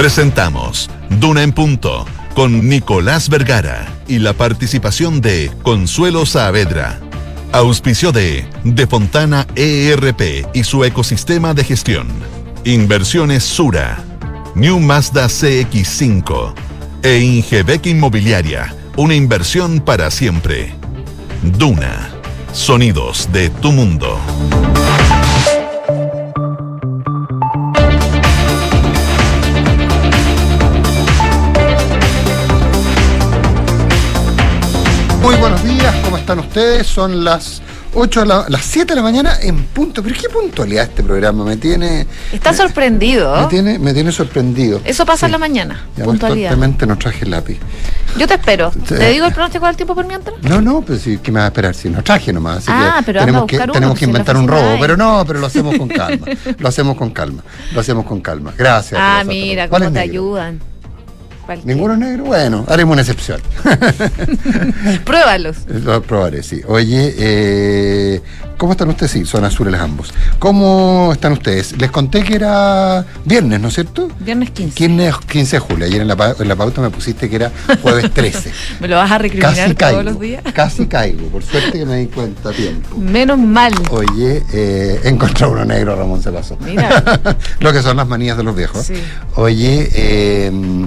Presentamos Duna en Punto con Nicolás Vergara y la participación de Consuelo Saavedra. Auspicio de De Fontana ERP y su ecosistema de gestión. Inversiones Sura. New Mazda CX5. E Ingebec Inmobiliaria. Una inversión para siempre. Duna. Sonidos de tu mundo. Están ustedes? Son las 8 de la, las 7 de la mañana en punto. Pero qué puntualidad este programa, me tiene. Está me- sorprendido. Me tiene, me tiene sorprendido. Eso pasa en Sí. la mañana, Ya, puntualidad. No traje el lápiz. Yo te espero. Sí. ¿Te digo el pronóstico del tiempo por mientras? No, no, pero sí, ¿qué me vas a esperar? Si no traje nomás. Así Ah, que pero tenemos que, uno, tenemos que inventar un robo. hay. Pero no, pero lo hacemos con calma. lo hacemos con calma. Lo hacemos con calma. Gracias. Ah, mira, ¿Cuál cómo te negro? ayudan. Cualquiera. ¿Ninguno es negro? Bueno, haremos una excepción. Pruébalos. Lo probaré, sí. Oye, eh, ¿cómo están ustedes? Sí, son azules ambos. ¿Cómo están ustedes? Les conté que era viernes, ¿no es cierto? Viernes 15. ¿Quién es 15 de julio? Ayer en la, pa- en la pauta me pusiste que era jueves 13. ¿Me lo vas a recriminar casi todos caigo. los días? Casi caigo. Por suerte que me di cuenta a tiempo. Menos mal. Oye, eh, encontré uno negro, Ramón se pasó. Mira. Lo que son las manías de los viejos. Sí. Oye, eh,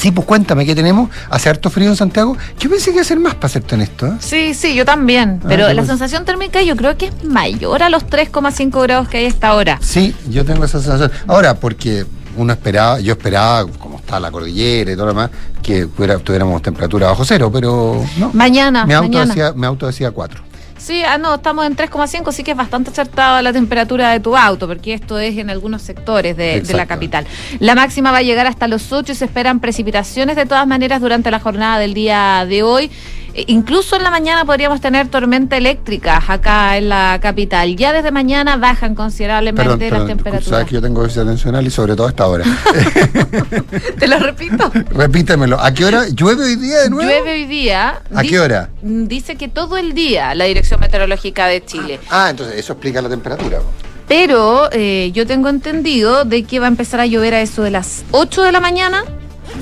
sí, pues cuéntame, ¿qué tenemos? ¿Hace harto frío en Santiago? Yo pensé que iba a ser más para serte honesto. ¿eh? Sí, sí, yo también. Ah, Pero la sensación térmica yo creo que es mayor a los 3,5 grados que hay a esta hora. Sí, yo tengo esa sensación. Ahora, porque uno esperaba, yo esperaba, como está la cordillera y todo lo demás, que tuviéramos temperatura bajo cero, pero no. Mañana, mi auto mañana. decía, mi auto decía 4. Sí, ah, no, estamos en 3,5, sí que es bastante acertada la temperatura de tu auto, porque esto es en algunos sectores de, de la capital. La máxima va a llegar hasta los 8 y se esperan precipitaciones de todas maneras durante la jornada del día de hoy. E- Incluso en la mañana podríamos tener tormenta eléctrica acá en la capital. Ya desde mañana bajan considerablemente Perdón, las perdón, temperaturas. sabes que yo tengo déficit atencional y sobre todo a esta hora. Te lo repito. Repítemelo. ¿A qué hora? ¿Llueve hoy día de nuevo? Llueve hoy día. ¿A qué hora? Dice que todo el día la Dirección Meteorológica de Chile. Ah, entonces eso explica la temperatura. Pero eh, yo tengo entendido de que va a empezar a llover a eso de las 8 de la mañana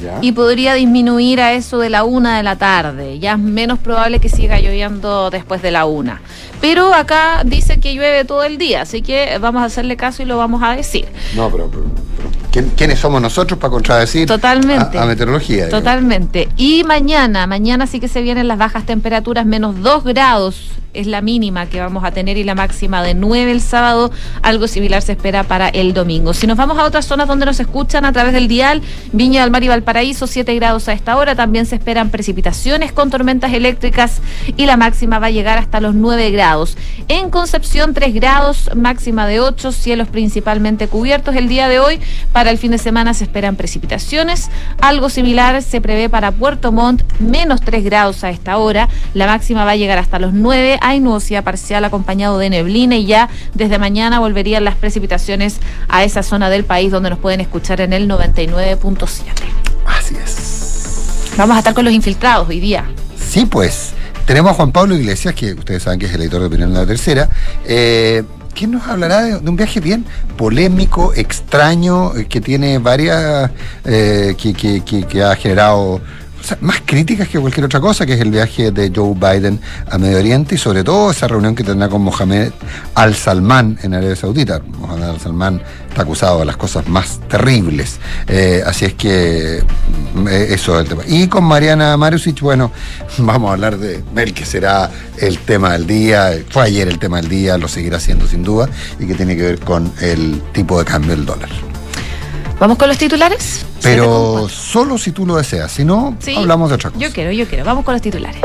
¿Ya? y podría disminuir a eso de la 1 de la tarde. Ya es menos probable que siga lloviendo después de la 1. Pero acá dice que llueve todo el día, así que vamos a hacerle caso y lo vamos a decir. No, pero, pero- pero ¿quién- ¿quiénes somos nosotros para contradecir Totalmente. a, a meteorología? digamos? Totalmente. Y mañana, mañana sí que se vienen las bajas temperaturas, menos 2 grados es la mínima que vamos a tener y la máxima de 9 el sábado. Algo similar se espera para el domingo. Si nos vamos a otras zonas donde nos escuchan a través del dial, Viña del Mar y Valparaíso, 7 grados a esta hora. También se esperan precipitaciones con tormentas eléctricas y la máxima va a llegar hasta los 9 grados. En Concepción, 3 grados, máxima de 8, cielos principalmente cubiertos el día de hoy. Para el fin de semana se esperan precipitaciones. Algo similar se prevé para Puerto Montt, menos 3 grados a esta hora. La máxima va a llegar hasta los 9. Hay nubosidad parcial acompañado de neblina y ya desde mañana volverían las precipitaciones a esa zona del país donde nos pueden escuchar en el 99.7. Así es. Vamos a estar con los infiltrados hoy día. Sí, pues. Tenemos a Juan Pablo Iglesias, que ustedes saben que es el editor de opinión de la tercera. Eh, ¿Quién nos hablará de, de un viaje bien polémico, extraño, eh, que tiene varias. eh, que, que- que- que ha generado. Más críticas que cualquier otra cosa, que es el viaje de Joe Biden a Medio Oriente y sobre todo esa reunión que tendrá con Mohamed Al-Salman en Arabia Saudita. Mohamed Al-Salman está acusado de las cosas más terribles. Eh, así es que mm, eh, eso es el tema. Y con Mariana Marusic, bueno, vamos a hablar de el que será el tema del día. Fue ayer el tema del día, lo seguirá siendo sin duda, y que tiene que ver con el tipo de cambio del dólar. ¿Vamos con los titulares? Pero solo si tú lo deseas, si no, Sí, hablamos de otra cosa. Yo quiero, yo quiero. Vamos con los titulares.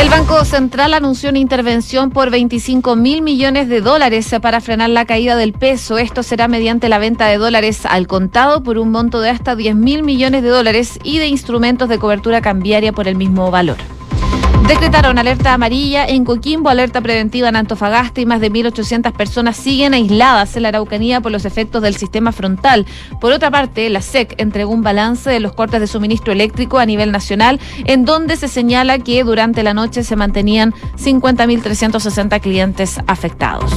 El Banco Central anunció una intervención por 25 mil millones de dólares para frenar la caída del peso. Esto será mediante la venta de dólares al contado por un monto de hasta 10 mil millones de dólares y de instrumentos de cobertura cambiaria por el mismo valor. Decretaron alerta amarilla en Coquimbo, alerta preventiva en Antofagasta y más de 1.800 personas siguen aisladas en la Araucanía por los efectos del sistema frontal. Por otra parte, la SEC entregó un balance de los cortes de suministro eléctrico a nivel nacional, en donde se señala que durante la noche se mantenían 50.360 clientes afectados.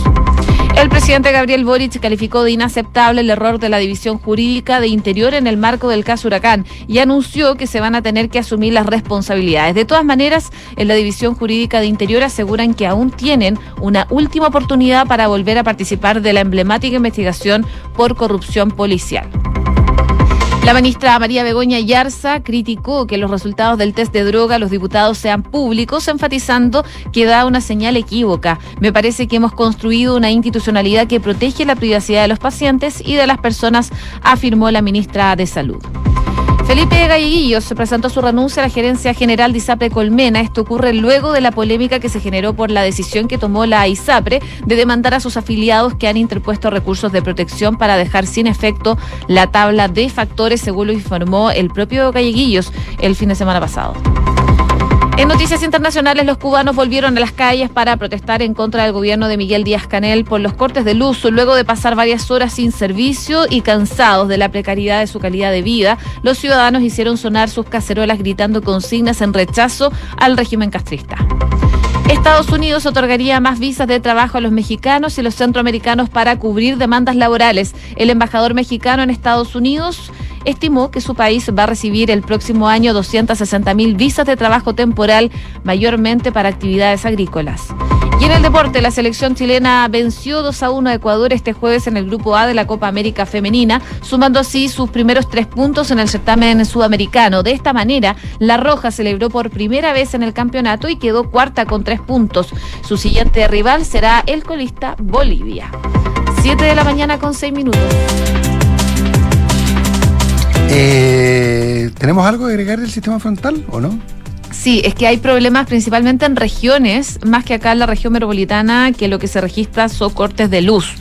El presidente Gabriel Boric calificó de inaceptable el error de la División Jurídica de Interior en el marco del caso Huracán y anunció que se van a tener que asumir las responsabilidades. De todas maneras, en la División Jurídica de Interior aseguran que aún tienen una última oportunidad para volver a participar de la emblemática investigación por corrupción policial. La ministra María Begoña Yarza criticó que los resultados del test de droga a los diputados sean públicos, enfatizando que da una señal equívoca. Me parece que hemos construido una institucionalidad que protege la privacidad de los pacientes y de las personas, afirmó la ministra de Salud. Felipe Galleguillos se presentó su renuncia a la gerencia general de ISAPRE Colmena. Esto ocurre luego de la polémica que se generó por la decisión que tomó la ISAPRE de demandar a sus afiliados que han interpuesto recursos de protección para dejar sin efecto la tabla de factores, según lo informó el propio Galleguillos el fin de semana pasado. En noticias internacionales, los cubanos volvieron a las calles para protestar en contra del gobierno de Miguel Díaz Canel por los cortes de luz, luego de pasar varias horas sin servicio y cansados de la precariedad de su calidad de vida. Los ciudadanos hicieron sonar sus cacerolas gritando consignas en rechazo al régimen castrista. Estados Unidos otorgaría más visas de trabajo a los mexicanos y los centroamericanos para cubrir demandas laborales. El embajador mexicano en Estados Unidos estimó que su país va a recibir el próximo año 260 mil visas de trabajo temporal, mayormente para actividades agrícolas. Y en el deporte, la selección chilena venció 2 a 1 a Ecuador este jueves en el Grupo A de la Copa América Femenina, sumando así sus primeros tres puntos en el certamen sudamericano. De esta manera, La Roja celebró por primera vez en el campeonato y quedó cuarta con tres puntos. Su siguiente rival será el colista Bolivia. 7 de la mañana con 6 minutos. Eh, ¿Tenemos algo que agregar del sistema frontal o no? Sí, es que hay problemas principalmente en regiones, más que acá en la región metropolitana, que lo que se registra son cortes de luz.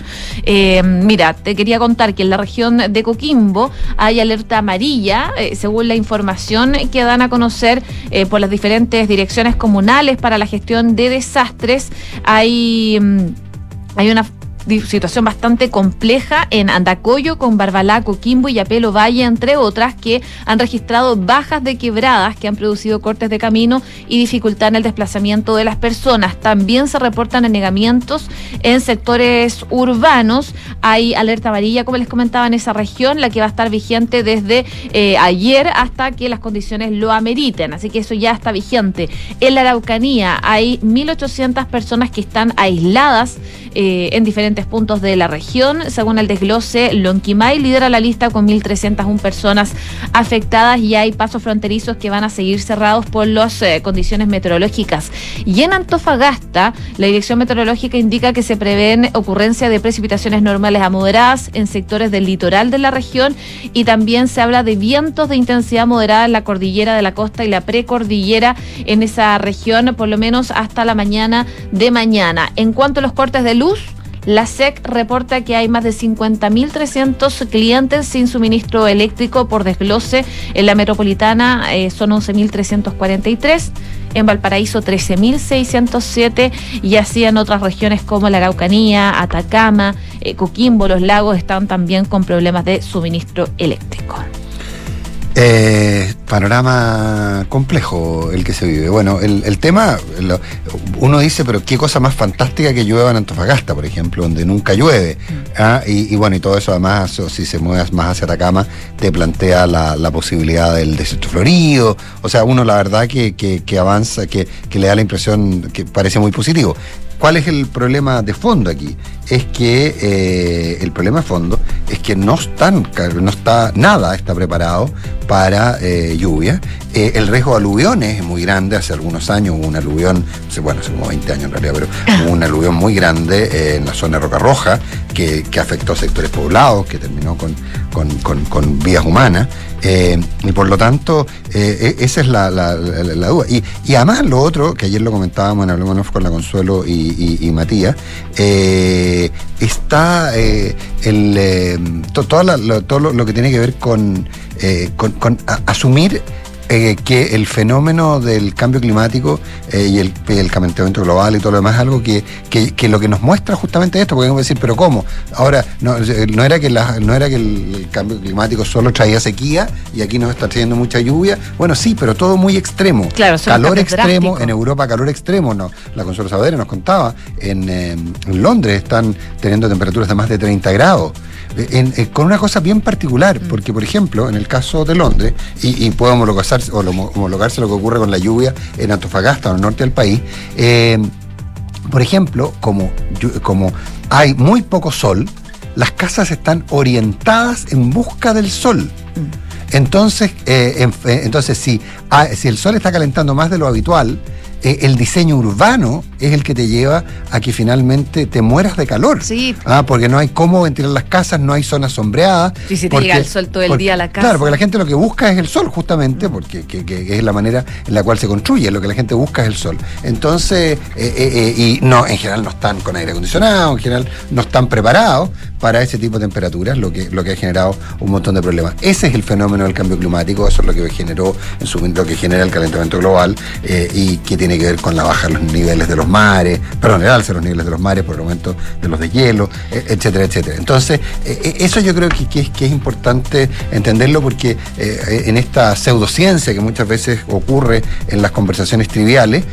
Eh, mira, te quería contar que en la región de Coquimbo hay alerta amarilla, eh, según la información que dan a conocer eh, por las diferentes direcciones comunales para la gestión de desastres. Hay, mm, hay una situación bastante compleja en Andacoyo, con Barbalá, Coquimbo y Apelo Valle, entre otras, que han registrado bajas de quebradas que han producido cortes de camino y dificultad en el desplazamiento de las personas. También se reportan anegamientos en sectores urbanos. Hay alerta amarilla, como les comentaba, en esa región, la que va a estar vigente desde eh, ayer hasta que las condiciones lo ameriten. Así que eso ya está vigente. En la Araucanía hay 1.800 personas que están aisladas eh, en diferentes puntos de la región. Según el desglose, Lonquimay lidera la lista con 1.301 personas afectadas y hay pasos fronterizos que van a seguir cerrados por las eh, condiciones meteorológicas. Y en Antofagasta, la Dirección Meteorológica indica que se prevén ocurrencia de precipitaciones normales a moderadas en sectores del litoral de la región y también se habla de vientos de intensidad moderada en la cordillera de la costa y la precordillera en esa región, por lo menos hasta la mañana de mañana. En cuanto a los cortes de luz, la SEC reporta que hay más de 50.300 clientes sin suministro eléctrico por desglose. En la metropolitana eh, son 11.343, en Valparaíso 13.607 y así en otras regiones como la Araucanía, Atacama, eh, Coquimbo, los lagos están también con problemas de suministro eléctrico. Eh, panorama complejo el que se vive. Bueno, el, tema, uno dice, pero qué cosa más fantástica que llueva en Antofagasta, por ejemplo, donde nunca llueve. Mm. ¿ah? Y, bueno, y todo eso además, si se mueve más hacia Atacama, te plantea la, posibilidad del desierto florido. O sea, uno la verdad que, que, avanza, que, que le da la impresión que parece muy positivo. ¿Cuál es el problema de fondo aquí? Es que eh, el problema de fondo es que no están, no está nada está preparado para eh, lluvia. Eh, el riesgo de aluviones es muy grande. Hace algunos años hubo un aluvión, bueno, hace como 20 años en realidad, pero hubo un aluvión muy grande en la zona de Roca Roja que, afectó a sectores poblados, que terminó con, con vías humanas. Eh, y por lo tanto, eh, e-, esa es la, duda. Y, además lo otro, que ayer lo comentábamos en Hablemos con la Consuelo y, Matías, eh, está el, todo, lo, que tiene que ver con, asumir eh, que el fenómeno del cambio climático eh, y el, el, calentamiento global y todo lo demás es algo que, que, que, lo que nos muestra justamente esto, porque vamos a decir, pero ¿cómo? Ahora, no, no era que la, no era que el, el, cambio climático solo traía sequía y aquí nos está trayendo mucha lluvia. Bueno, sí, pero todo muy extremo. Claro, calor extremo, drástico. en Europa calor extremo, no. La Consuelo Saavedra nos contaba, en, eh, en Londres están teniendo temperaturas de más de 30 grados. En, en, con una cosa bien particular, Mm. porque por ejemplo, en el caso de Londres, y, y puedo homologarse, homologarse lo que ocurre con la lluvia en Antofagasta, en el norte del país, eh, por ejemplo, como, como hay muy poco sol, las casas están orientadas en busca del sol. Mm. Entonces, eh, en, entonces si, ah, si el sol está calentando más de lo habitual, eh, el diseño urbano es el que te lleva a que finalmente te mueras de calor. Sí. Ah, porque no hay cómo ventilar las casas, no hay zonas sombreadas. Y si te porque, llega el sol todo el porque, día a la casa. Claro, porque la gente lo que busca es el sol, justamente, porque que, que es la manera en la cual se construye, lo que la gente busca es el sol. Entonces, eh, eh, y no, en general no están con aire acondicionado, en general no están preparados para ese tipo de temperaturas, lo que, lo que ha generado un montón de problemas. Ese es el fenómeno del cambio climático, eso es lo que generó, en su momento, lo que genera el calentamiento global eh, y que tiene que ver con la baja de los niveles de los mares, perdón, el alza de los niveles de los mares por el aumento de los de hielo, eh, etcétera, etcétera. Entonces, eh, eso yo creo que, que, es, que, es, importante entenderlo porque en esta pseudociencia que muchas veces ocurre en las conversaciones triviales,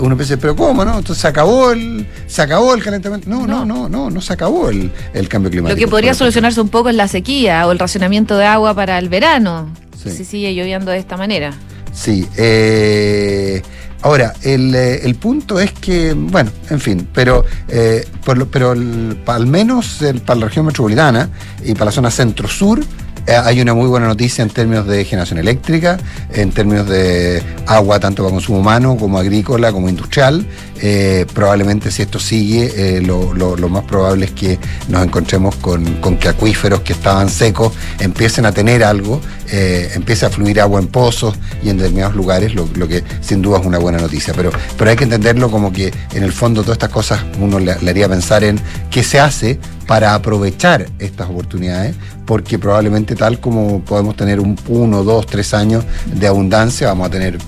uno piensa, pero ¿cómo no? Entonces se acabó el, se acabó el calentamiento. No, no, no, no, no, se acabó el, el cambio climático. Lo que podría solucionarse un poco es la sequía o el racionamiento de agua para el verano, sí. si sigue lloviendo de esta manera. Sí, eh, Ahora, el, eh, el, punto es que, bueno, en fin, pero, eh, por, pero el, al menos el, para la región metropolitana y para la zona centro-sur, eh, hay una muy buena noticia en términos de generación eléctrica, en términos de agua tanto para consumo humano como agrícola, como industrial. Eh, probablemente si esto sigue, eh, lo, lo, más probable es que nos encontremos con, con, que acuíferos que estaban secos empiecen a tener algo, eh, empiece a fluir agua en pozos y en determinados lugares, lo, lo, que sin duda es una buena noticia. Pero, pero hay que entenderlo como que en el fondo todas estas cosas uno le, haría pensar en qué se hace para aprovechar estas oportunidades, porque probablemente tal como podemos tener un uno, dos, tres años de abundancia, vamos a tener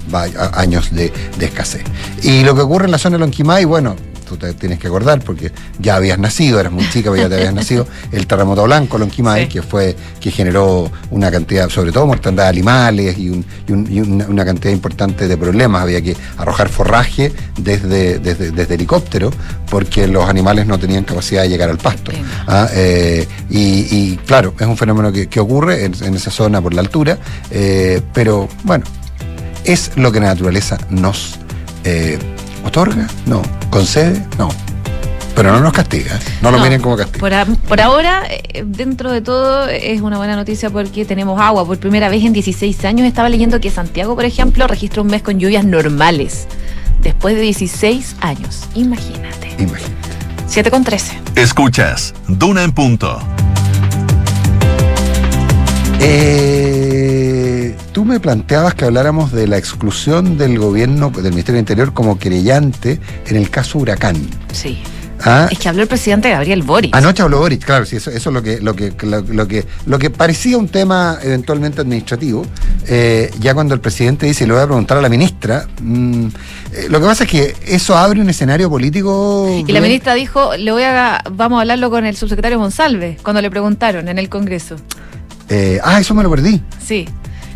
años de, de escasez. Y lo que ocurre en la zona Lonquimay, bueno, tú te tienes que acordar porque ya habías nacido, eras muy chica, pero ya te habías nacido, el terremoto blanco Lonquimay, sí. que fue, que generó una cantidad, sobre todo mortandad de animales y, un, y, un, y una, una, cantidad importante de problemas. Había que arrojar forraje desde, desde, desde helicóptero porque los animales no tenían capacidad de llegar al pasto. ¿ah? Eh, y, y, claro, es un fenómeno que, que ocurre en, en, esa zona por la altura, eh, pero bueno, es lo que la naturaleza nos eh, otorga, no, concede, no. Pero no nos castiga, no, no lo miren como castigo. Por, a, por, ahora, eh, dentro de todo, es una buena noticia porque tenemos agua. Por primera vez en 16 años estaba leyendo que Santiago, por ejemplo, registra un mes con lluvias normales. Después de 16 años. Imagínate. Imagínate. 7 con 13. Escuchas, Duna en punto. Eh, tú me planteabas que habláramos de la exclusión del gobierno, del Ministerio del Interior como querellante en el caso Huracán. Sí. ¿Ah? Es que habló el presidente Gabriel Boric. Anoche habló Boric, claro, sí, eso, eso es lo que, lo que, lo, lo, que, lo que parecía un tema eventualmente administrativo. Eh, ya cuando el presidente dice, le voy a preguntar a la ministra, mmm, eh, lo que pasa es que eso abre un escenario político. Y la ministra dijo, le voy a, vamos a hablarlo con el subsecretario González, cuando le preguntaron en el Congreso. Eh, ah, eso me lo perdí. Sí.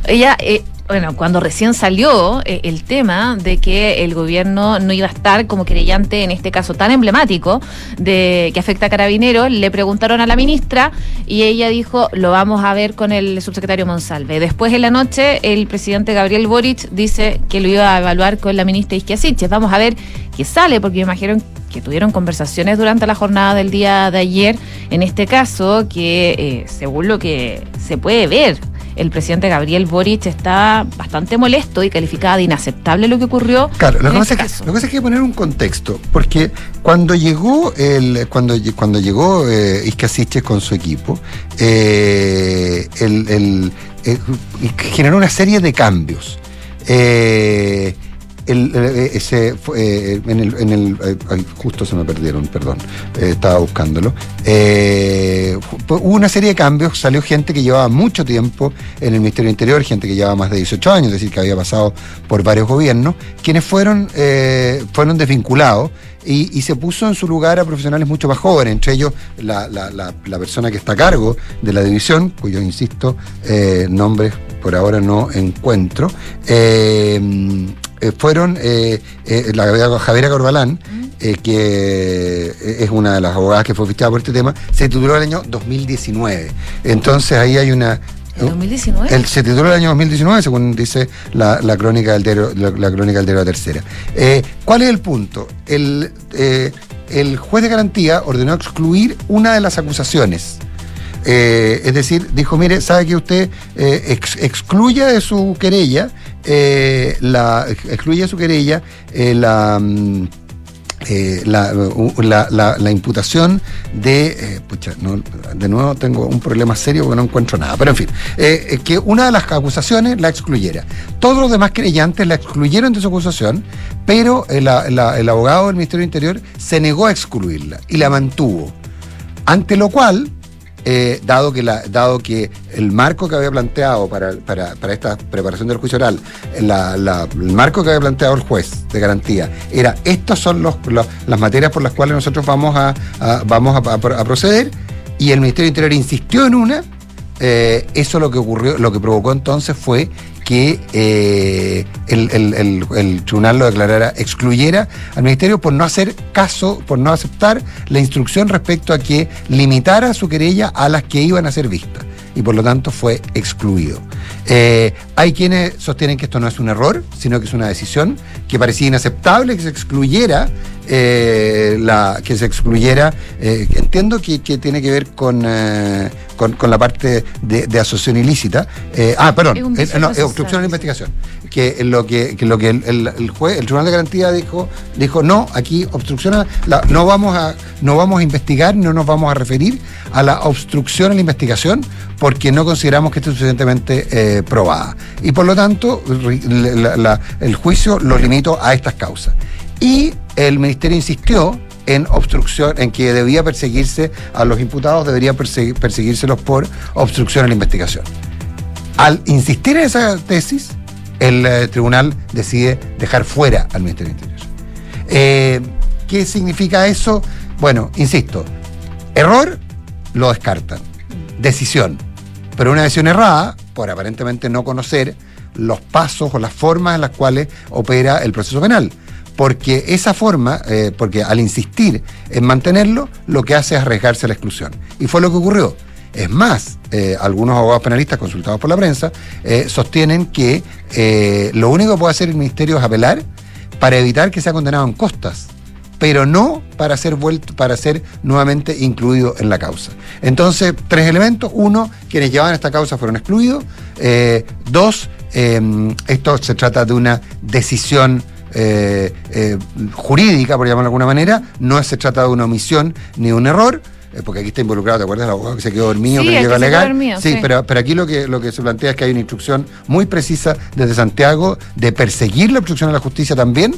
Ella, eh, bueno, cuando recién salió eh, el tema de que el gobierno no iba a estar como querellante en este caso tan emblemático de que afecta a carabineros, le preguntaron a la ministra y ella dijo, lo vamos a ver con el subsecretario Monsalve. Después en la noche, el presidente Gabriel Boric dice que lo iba a evaluar con la ministra Isquiasiches. Vamos a ver qué sale, porque me imagino que tuvieron conversaciones durante la jornada del día de ayer, en este caso, que eh, según lo que se puede ver, el presidente Gabriel Boric está bastante molesto y calificada de inaceptable lo que ocurrió. Claro, lo que, pasa este es que, lo que pasa es que hay que poner un contexto, porque cuando llegó el, cuando, cuando llegó eh, con su equipo, eh, el, el, eh, generó una serie de cambios. Ese, justo se me perdieron, perdón, eh, estaba buscándolo. Eh, hubo una serie de cambios, salió gente que llevaba mucho tiempo en el Ministerio del Interior, gente que llevaba más de 18 años, es decir, que había pasado por varios gobiernos, quienes fueron, eh, fueron desvinculados y, se puso en su lugar a profesionales mucho más jóvenes, entre ellos la, la- la- persona que está a cargo de la división, cuyo, insisto, nombres por ahora no encuentro, eh, fueron eh, eh, la Javiera- Corbalán, eh, que es una de las abogadas que fue fichada por este tema, se tituló el año 2019. Entonces ahí hay una... ¿En 2019? El, se tituló el año 2019, según dice la, la crónica del diario, la, la crónica del La Tercera. Eh, ¿Cuál es el punto? El, eh, el juez de garantía ordenó excluir una de las acusaciones. Eh, es decir, dijo, mire, sabe que usted eh, ex- excluya de su querella, eh, la, excluye su querella eh, la... mm, eh, la, u- la- la- la imputación de. eh, pucha, no, de nuevo tengo un problema serio porque no encuentro nada. Pero en fin, que una de las acusaciones la excluyera. Todos los demás creyentes la excluyeron de su acusación, pero el, la- el abogado del Ministerio del Interior se negó a excluirla y la mantuvo. Ante lo cual, eh, dado, que dado que el marco que había planteado para, para- para esta preparación del juicio oral, el marco que había planteado el juez de garantía, era estas son las materias por las cuales nosotros vamos a, vamos a- a proceder, y el Ministerio del Interior insistió en una, eh, eso lo que ocurrió, lo que provocó entonces fue que eh, el, tribunal lo declarara, excluyera al ministerio por no hacer caso, por no aceptar la instrucción respecto a que limitara su querella a las que iban a ser vistas. Y por lo tanto fue excluido. Eh, hay quienes sostienen que esto no es un error, sino que es una decisión que parecía inaceptable que se excluyera eh, la que se excluyera. eh, entiendo que, que tiene que ver con, eh, con, con la parte de, de asociación ilícita. Ah, perdón, Es no, es obstrucción a la investigación. Que lo que, que lo que el, el- el juez, el tribunal de garantía dijo, dijo no, aquí obstrucción a la- no vamos a, no vamos a investigar, no nos vamos a referir a la obstrucción a la investigación porque no consideramos que esté suficientemente probada. Y por lo tanto, el juicio lo limitó a estas causas. Y el ministerio insistió en obstrucción, en que debía perseguirse a los imputados, debería persegui- perseguírselos por obstrucción a la investigación. Al insistir en esa tesis, el eh, tribunal decide dejar fuera al Ministerio del Interior. Eh, ¿Qué significa eso? Bueno, insisto, error lo descartan. Decisión. Pero una decisión errada por aparentemente no conocer los pasos o las formas en las cuales opera el proceso penal. Porque esa forma, eh, porque al insistir en mantenerlo, lo que hace es arriesgarse a la exclusión. Y fue lo que ocurrió. Es más, eh, algunos abogados penalistas consultados por la prensa eh, sostienen que eh, lo único que puede hacer el ministerio es apelar para evitar que sea condenado en costas, pero no para ser vuelto, para ser nuevamente incluido en la causa. Entonces, tres elementos. Uno, quienes llevaban esta causa fueron excluidos. Eh, dos, eh, esto se trata de una decisión eh, eh, jurídica, por llamarlo de alguna manera, no se trata de una omisión ni de un error. Porque aquí está involucrado, ¿te acuerdas? El abogado que se quedó dormido, Sí, que no el llegó a alegar. sí, sí. pero, pero aquí lo que, lo que se plantea es que hay una instrucción muy precisa desde Santiago de perseguir la obstrucción a la justicia también.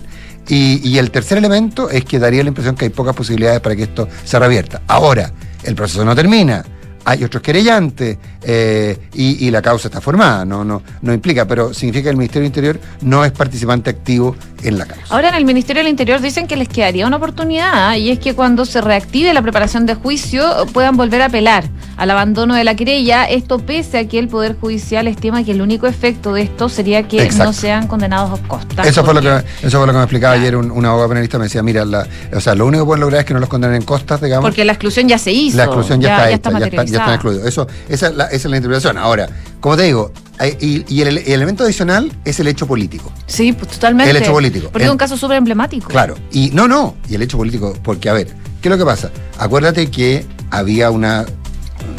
Y, el tercer elemento es que daría la impresión que hay pocas posibilidades para que esto se revierta. Ahora, el proceso no termina. Hay otros querellantes eh, y, y la causa está formada, no, no, no implica, pero significa que el Ministerio del Interior no es participante activo en la causa. Ahora en el Ministerio del Interior dicen que les quedaría una oportunidad y es que cuando se reactive la preparación de juicio puedan volver a apelar al abandono de la querella, esto pese a que el Poder Judicial estima que el único efecto de esto sería que Exacto. no sean condenados a costas. Eso fue, lo que, eso fue lo que me explicaba Claro. ayer un, un abogado penalista, me decía, mira, la- o sea, lo único que pueden lograr es que no los condenen en costas, digamos. Porque la exclusión ya se hizo. La exclusión ya, está hecha, ya, está, ya están excluidos. Eso, esa, es la, esa es la interpretación. Ahora, como te digo, y, y el, el elemento adicional es el hecho político. Sí, pues totalmente. El hecho político. Porque es un caso súper emblemático. Claro. Y no, no. Y el hecho político, porque a ver, ¿qué es lo que pasa? Acuérdate que había una.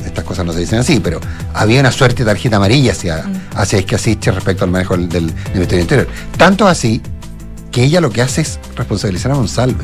Estas cosas no se dicen así, pero había una suerte de tarjeta amarilla hacia, hacia Isquia Siches respecto al manejo del, Ministerio Interior. Tanto así que ella lo que hace es responsabilizar a Monsalve.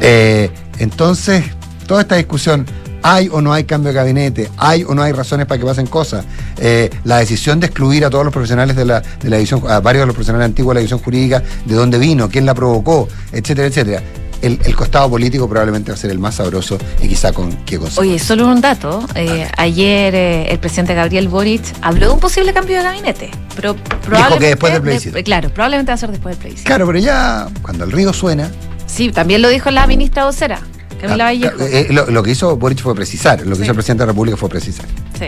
Eh, entonces, toda esta discusión, hay o no hay cambio de gabinete, hay o no hay razones para que pasen cosas, eh, la decisión de excluir a todos los profesionales de la, de la división, a varios de los profesionales antiguos de la división jurídica, de dónde vino, quién la provocó, etcétera, etcétera. El, el costado político probablemente va a ser el más sabroso y quizá con qué cosa. Oye, solo un dato. Eh, ayer eh, el presidente Gabriel Boric habló de un posible cambio de gabinete. Pero probablemente, que después del plebiscito. de- claro, probablemente va a ser después del plebiscito. Claro, pero ya cuando el río suena, Sí, también lo dijo la ministra vocera, Camila Vallejo. eh, lo, lo que hizo Boric fue precisar, lo que Sí. hizo el presidente de la República fue precisar. Sí.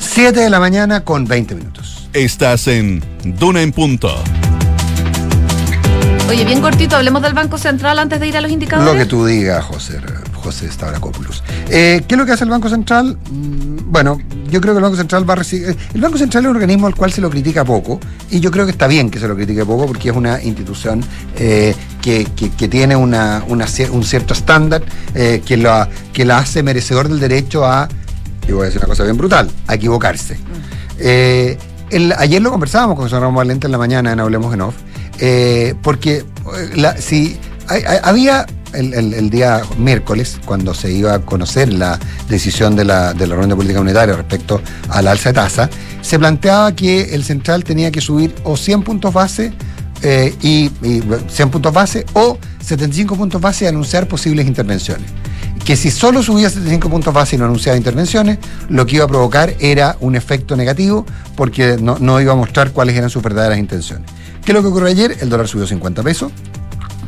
7 de la mañana con 20 minutos. Estás en Duna en Punto. Oye, bien cortito, hablemos del Banco Central antes de ir a los indicadores. Lo que tú digas, José, José Stavrakopoulos. Eh, ¿Qué es lo que hace el Banco Central? Mm, Bueno, yo creo que el Banco Central va a recibir... El Banco Central es un organismo al cual se lo critica poco, y yo creo que está bien que se lo critique poco, porque es una institución eh, que, que- tiene una, una un cierto estándar eh, que, la, que la hace merecedor del derecho a, y voy a decir una cosa bien brutal, a equivocarse. Eh, el- ayer lo conversábamos con José Ramón Valente en la mañana en Hablemos en Off, eh, porque eh, la- si hay- había el, día miércoles, cuando se iba a conocer la decisión de la, de la reunión de política monetaria respecto al alza de tasa, se planteaba que el central tenía que subir o 100 puntos base eh, y, y 100 puntos base o 75 puntos base y anunciar posibles intervenciones. Que si solo subía 75 puntos base y no anunciaba intervenciones, lo que iba a provocar era un efecto negativo porque no, no iba a mostrar cuáles eran sus verdaderas intenciones. ¿Qué es lo que ocurrió ayer? El dólar subió 50 pesos.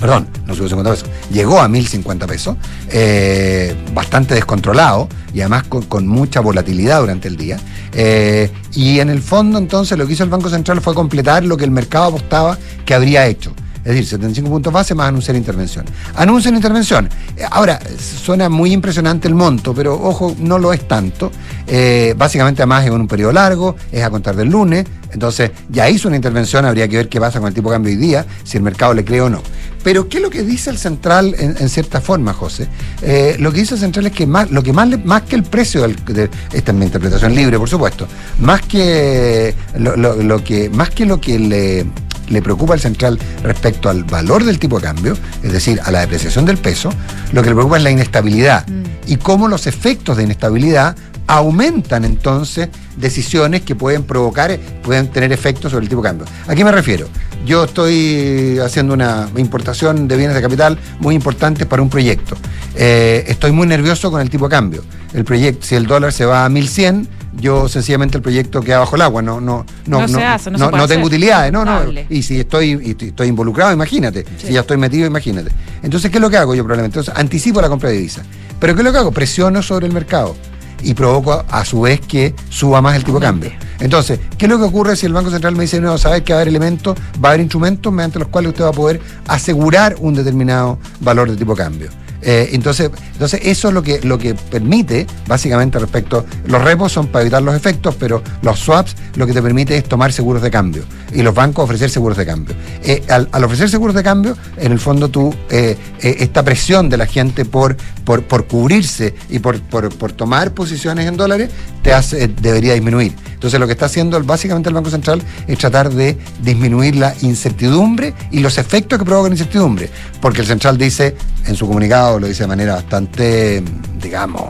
Perdón, no subió 50 pesos. Llegó a 1050 pesos, eh, bastante descontrolado y además con, mucha volatilidad durante el día. Eh, y en el fondo, entonces, lo que hizo el Banco Central fue completar lo que el mercado apostaba que habría hecho. Es decir, 75 puntos base más anunciar intervención. Anuncian intervención. Eh, Ahora, suena muy impresionante el monto, pero ojo, no lo es tanto. Eh, básicamente, además, es en un periodo largo, es a contar del lunes. Entonces, ya hizo una intervención, habría que ver qué pasa con el tipo de cambio hoy día, si el mercado le cree o no. Pero, ¿qué es lo que dice el central en, en cierta forma, José? Eh, lo que dice el central es que más, lo que más, más que el precio, del, de, esta es mi interpretación libre, por supuesto, más que lo que, más que lo que le le preocupa al central respecto al valor del tipo de cambio, es decir, a la depreciación del peso, lo que le preocupa es la inestabilidad y cómo los efectos de inestabilidad aumentan entonces decisiones que pueden provocar, pueden tener efectos sobre el tipo de cambio. ¿A qué me refiero? Yo estoy haciendo una importación de bienes de capital muy importante para un proyecto. Eh, estoy muy nervioso con el tipo de cambio. El proyecto, si el dólar se va a 1100, yo sencillamente el proyecto queda bajo el agua, no, no, no, No se hace, no se puede tengo utilidades, no, no. Y si estoy, y estoy- involucrado, imagínate. Si ya estoy metido, imagínate. Entonces, ¿qué es lo que hago yo probablemente? Entonces, anticipo la compra de divisas. Pero ¿qué es lo que hago? Presiono sobre el mercado y provoco a, a su vez que suba más el tipo de cambio. Entonces, ¿qué es lo que ocurre si el Banco Central me dice, no, sabes que va a haber elementos, va a haber instrumentos mediante los cuales usted va a poder asegurar un determinado valor de tipo de cambio? Eh, entonces, entonces, eso es lo que, lo que permite, básicamente, respecto. Los repos son para evitar los efectos, pero los swaps lo que te permite es tomar seguros de cambio. Y los bancos ofrecer seguros de cambio. Eh, al, al ofrecer seguros de cambio, en el fondo tú, eh, esta presión de la gente por, por, por cubrirse y por, por, por tomar posiciones en dólares, te hace, debería disminuir. Entonces, lo que está haciendo básicamente el Banco Central es tratar de disminuir la incertidumbre y los efectos que provocan incertidumbre. Porque el Central dice, en su comunicado, lo dice de manera bastante, digamos,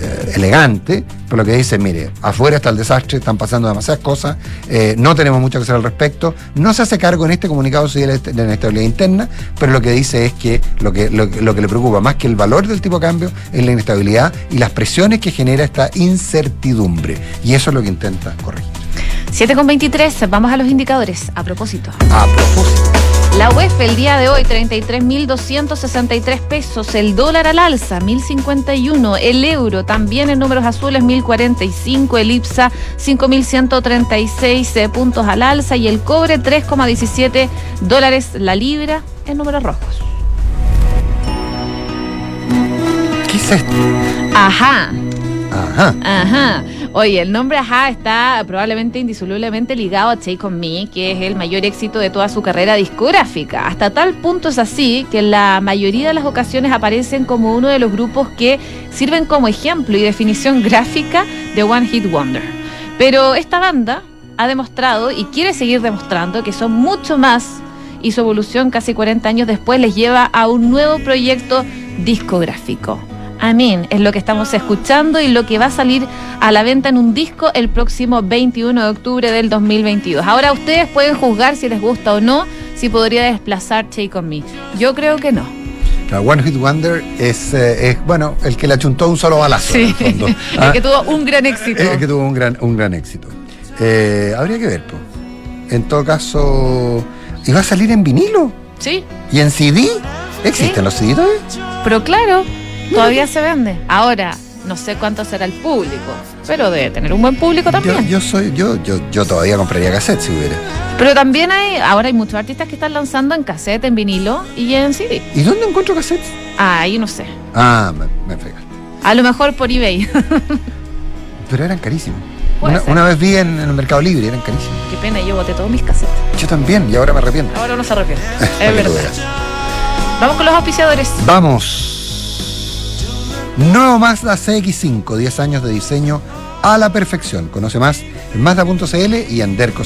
eh, elegante, pero lo que dice, mire, afuera está el desastre, están pasando demasiadas cosas, eh, no tenemos mucho que hacer al respecto, no se hace cargo en este comunicado de la inestabilidad interna, pero lo que dice es que lo que, lo, que- lo que le preocupa más que el valor del tipo de cambio es la inestabilidad y las presiones que genera esta incertidumbre. Y eso es lo que intenta corregir. 7 con 23, vamos a los indicadores. A propósito. A propósito. La UEF el día de hoy, 33.263 pesos. El dólar al alza, 1.051. El euro también en números azules, 1.045. El IPSA, 5.136 eh, puntos al alza. Y el cobre, 3,17 dólares la libra en números rojos. ¿Qué es esto? Ajá. Ajá. Ajá. Oye, el nombre Ajá está probablemente indisolublemente ligado a Take On Me, que es el mayor éxito de toda su carrera discográfica. Hasta tal punto es así que en la mayoría de las ocasiones aparecen como uno de los grupos que sirven como ejemplo y definición gráfica de One Hit Wonder. Pero esta banda ha demostrado y quiere seguir demostrando que son mucho más y su evolución casi 40 años después les lleva a un nuevo proyecto discográfico. Amén. Es lo que estamos escuchando y lo que va a salir a la venta en un disco el próximo 21 de octubre del 2022. Ahora ustedes pueden juzgar si les gusta o no, si podría desplazar Take On Me. Yo creo que no. La One Hit Wonder es, eh, es, bueno, el que le achuntó un solo balazo. Sí, el Ah, que tuvo un gran éxito. el que tuvo un gran, un gran éxito. Eh, habría que ver, pues. En todo caso, ¿y va a salir en vinilo? Sí, ¿Y en CD? ¿Existen Sí. los CD todavía? pero claro, todavía se vende. Ahora, no sé cuánto será el público, pero debe tener un buen público también. yo soy, yo, yo, yo todavía compraría cassette si hubiera. Pero también hay, ahora hay muchos artistas que están lanzando en cassette, en vinilo y en CD. ¿Y dónde encuentro cassettes? Ah, ahí no sé. Ah, me, me fregaste. A lo mejor por eBay. Pero eran carísimos. Una, vez vi en, en el Mercado Libre, eran carísimos. Qué pena, yo boté todos mis cassettes. Yo también, y ahora me arrepiento. Ahora uno se arrepiente. Es verdad. Vamos con los auspiciadores. Vamos. Nuevo Mazda CX5, 10 años de diseño a la perfección. Conoce más en Mazda.cl y en Derco.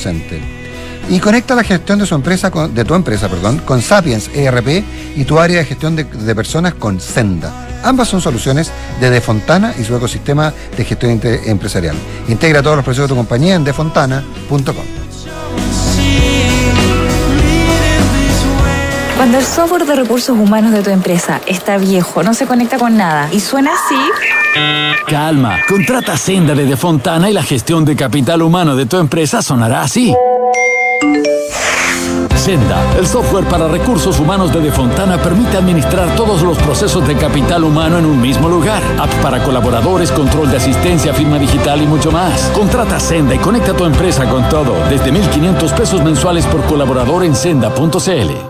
Y conecta la gestión de su empresa de tu empresa, perdón, con Sapiens ERP y tu área de gestión de, personas con Senda. Ambas son soluciones de Defontana y su ecosistema de gestión empresarial. Integra todos los procesos de tu compañía en defontana.com. Cuando el software de recursos humanos de tu empresa está viejo, no se conecta con nada y suena así, Calma, contrata Senda de Defontana y la gestión de capital humano de tu empresa sonará así. Senda, el software para recursos humanos de Defontana permite administrar todos los procesos de capital humano en un mismo lugar. App para colaboradores, control de asistencia, firma digital y mucho más. Contrata Senda y conecta tu empresa con todo desde 1.500 pesos mensuales por colaborador en senda.cl.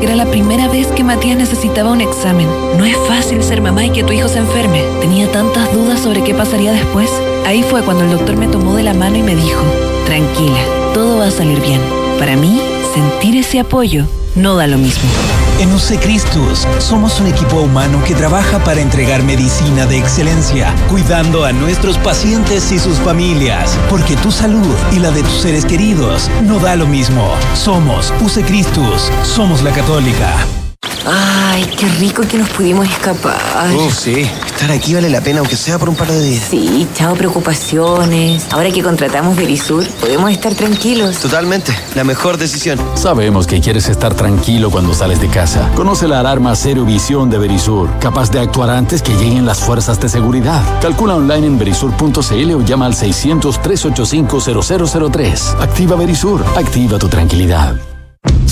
Era la primera vez que Matías necesitaba un examen. No es fácil ser mamá y que tu hijo se enferme. Tenía tantas dudas sobre qué pasaría después. Ahí fue cuando el doctor me tomó de la mano y me dijo, tranquila, todo va a salir bien. Para mí, sentir ese apoyo no da lo mismo. En UC Cristus somos un equipo humano que trabaja para entregar medicina de excelencia, cuidando a nuestros pacientes y sus familias, porque tu salud y la de tus seres queridos no da lo mismo. Somos UC Cristus, somos la católica. Ay, qué rico que nos pudimos escapar. Uf, sí. Estar aquí vale la pena, aunque sea por un par de días. Sí, chao preocupaciones. Ahora que contratamos Verisur, podemos estar tranquilos. Totalmente. La mejor decisión. Sabemos que quieres estar tranquilo cuando sales de casa. Conoce la alarma Cero Visión de Verisur, capaz de actuar antes que lleguen las fuerzas de seguridad. Calcula online en verisur.cl o llama al 600-385-0003. Activa Verisur, activa tu tranquilidad.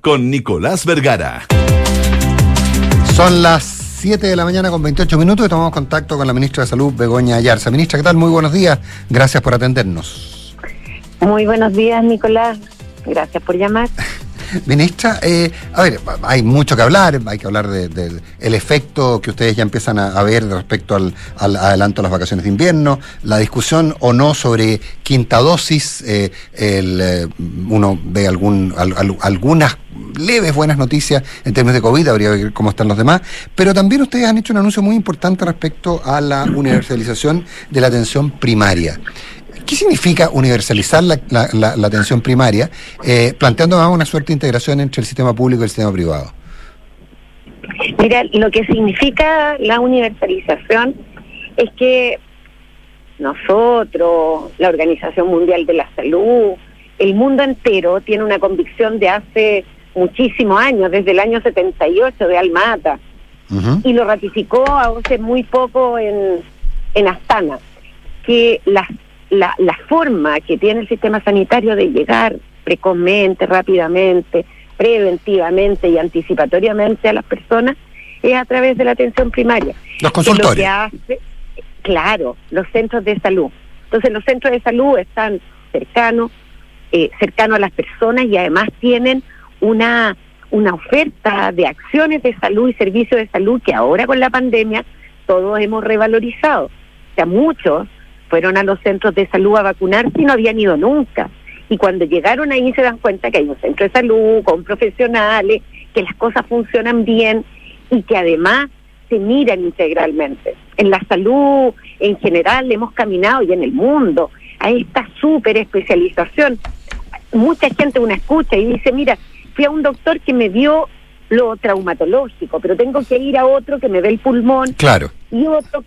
con Nicolás Vergara. Son las 7 de la mañana con 28 minutos y tomamos contacto con la ministra de Salud, Begoña Ayarza. Ministra, ¿qué tal? Muy buenos días. Gracias por atendernos. Muy buenos días, Nicolás. Gracias por llamar. Ministra, eh, a ver, hay mucho que hablar, hay que hablar del de, el efecto que ustedes ya empiezan a, a ver respecto al, al, adelanto de las vacaciones de invierno, la discusión o no sobre quinta dosis, eh, el, eh, uno ve algún, al, al, algunas leves buenas noticias en términos de COVID, habría que ver cómo están los demás, pero también ustedes han hecho un anuncio muy importante respecto a la universalización de la atención primaria. ¿Qué significa universalizar la, la, la, la atención primaria, eh, planteando además una suerte de integración entre el sistema público y el sistema privado? Mira, lo que significa la universalización es que nosotros, la Organización Mundial de la Salud, el mundo entero tiene una convicción de hace muchísimos años, desde el año 78 de Almata, uh -huh. y lo ratificó hace muy poco en, en Astana, que la, la, la forma que tiene el sistema sanitario de llegar precozmente, rápidamente, preventivamente y anticipatoriamente a las personas es a través de la atención primaria. Los consultorios. Que hace, claro, los centros de salud. Entonces los centros de salud están cercanos, eh, cercanos a las personas y además tienen una, una oferta de acciones de salud y servicios de salud que ahora con la pandemia todos hemos revalorizado. O sea, muchos fueron a los centros de salud a vacunarse y no habían ido nunca. Y cuando llegaron ahí se dan cuenta que hay un centro de salud con profesionales, que las cosas funcionan bien y que además se miran integralmente. En la salud en general hemos caminado y en el mundo a esta súper especialización. Mucha gente una escucha y dice, mira, fui a un doctor que me dio lo traumatológico, pero tengo que ir a otro que me ve el pulmón. Claro. Y otro.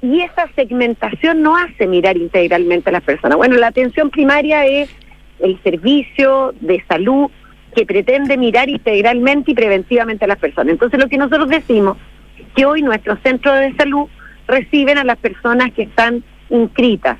Y esa segmentación no hace mirar integralmente a las personas. Bueno, la atención primaria es el servicio de salud que pretende mirar integralmente y preventivamente a las personas. Entonces, lo que nosotros decimos que hoy nuestros centros de salud reciben a las personas que están inscritas,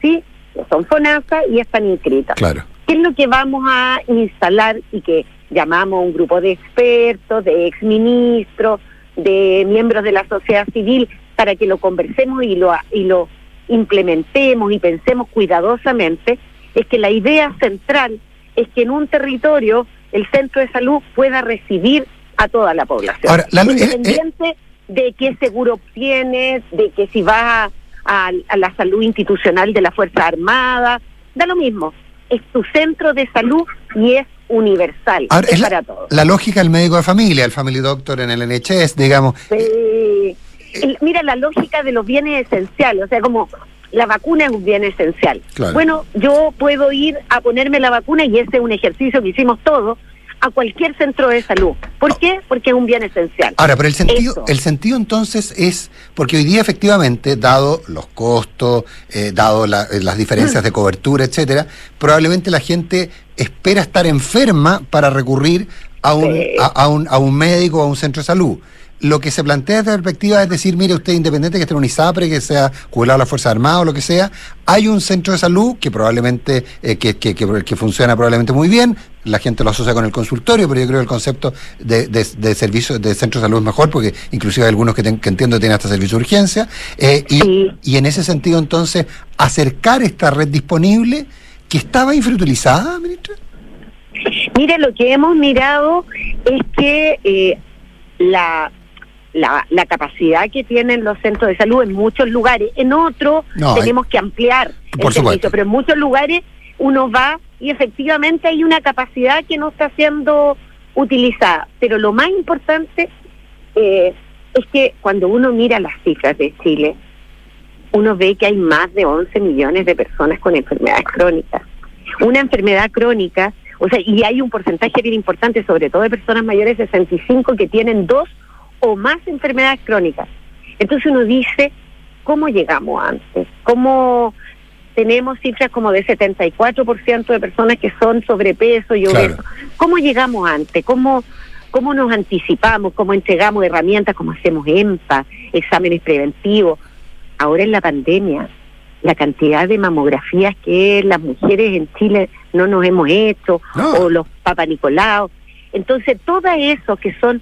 ¿sí? Que son FONASA y están inscritas. Claro. ¿Qué es lo que vamos a instalar y que llamamos un grupo de expertos, de exministros, de miembros de la sociedad civil para que lo conversemos y lo, y lo implementemos y pensemos cuidadosamente? Es que la idea central es que en un territorio el centro de salud pueda recibir a toda la población. Ahora, la- eh, eh, Independiente de qué seguro obtienes, de que si vas a, a la salud institucional de la Fuerza Armada, da lo mismo. Es tu centro de salud y es universal, Ahora, es es para la, todos. la lógica del médico de familia, el family doctor en el NHS, digamos. Sí. El- mira, la lógica de los bienes esenciales, o sea, como la vacuna es un bien esencial. Claro. Bueno, yo puedo ir a ponerme la vacuna y ese es un ejercicio que hicimos todos a cualquier centro de salud. ¿Por qué? Porque es un bien esencial. Ahora, pero el sentido, Eso. el sentido entonces es, porque hoy día efectivamente, dado los costos, eh, dado la- eh, las diferencias de cobertura, etcétera, probablemente la gente espera estar enferma para recurrir a un, Sí. a, a un, a un médico o a un centro de salud. Lo que se plantea desde la perspectiva es decir, mire usted independiente que esté en un ISAPRE, que sea jubilado de la Fuerza Armada o lo que sea, hay un centro de salud que probablemente, eh, que, que, que- que funciona probablemente muy bien, la gente lo asocia con el consultorio, pero yo creo que el concepto de, de, de servicio de centro de salud es mejor, porque inclusive hay algunos que, ten- que entiendo tienen hasta servicio de urgencia, eh, y, Sí. y en ese sentido entonces acercar esta red disponible que estaba infrautilizada, ministra. Mire, lo que hemos mirado es que eh, la, la, la capacidad que tienen los centros de salud en muchos lugares, en otros No, tenemos que ampliar Por el supuesto. servicio, pero en muchos lugares uno va y efectivamente hay una capacidad que no está siendo utilizada. Pero lo más importante eh, es que cuando uno mira las cifras de Chile, uno ve que hay más de 11 millones de personas con enfermedades crónicas. Una enfermedad crónica, o sea, y hay un porcentaje bien importante, sobre todo de personas mayores de 65 que tienen dos o más enfermedades crónicas. Entonces uno dice, ¿cómo llegamos antes? ¿Cómo tenemos cifras como de 74% de personas que son sobrepeso y Claro. obesos? ¿Cómo llegamos antes? ¿Cómo, ¿Cómo nos anticipamos? ¿Cómo entregamos herramientas? ¿Cómo hacemos EMPA? Exámenes preventivos. Ahora en la pandemia, la cantidad de mamografías que las mujeres en Chile no nos hemos hecho, No. o los papanicolaos. Entonces, todo eso que son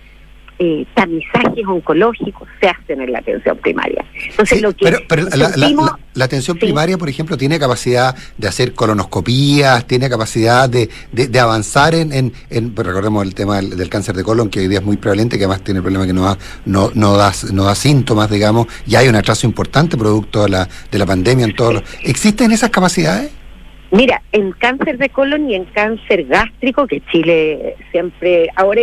eh, tamizajes oncológicos se hacen en la atención primaria. Entonces, Sí, lo que pero pero la, la- la- la atención Sí. primaria, por ejemplo, tiene capacidad de hacer colonoscopías, tiene capacidad de, de- de avanzar en, en, en- pues recordemos el tema del, del cáncer de colon, que hoy día es muy prevalente, que además tiene el problema que no da, no, no da, no da síntomas, digamos, y hay un atraso importante producto de la, de la pandemia en todos los... ¿Existen esas capacidades? Mira, en cáncer de colon y en cáncer gástrico, que Chile siempre, ahora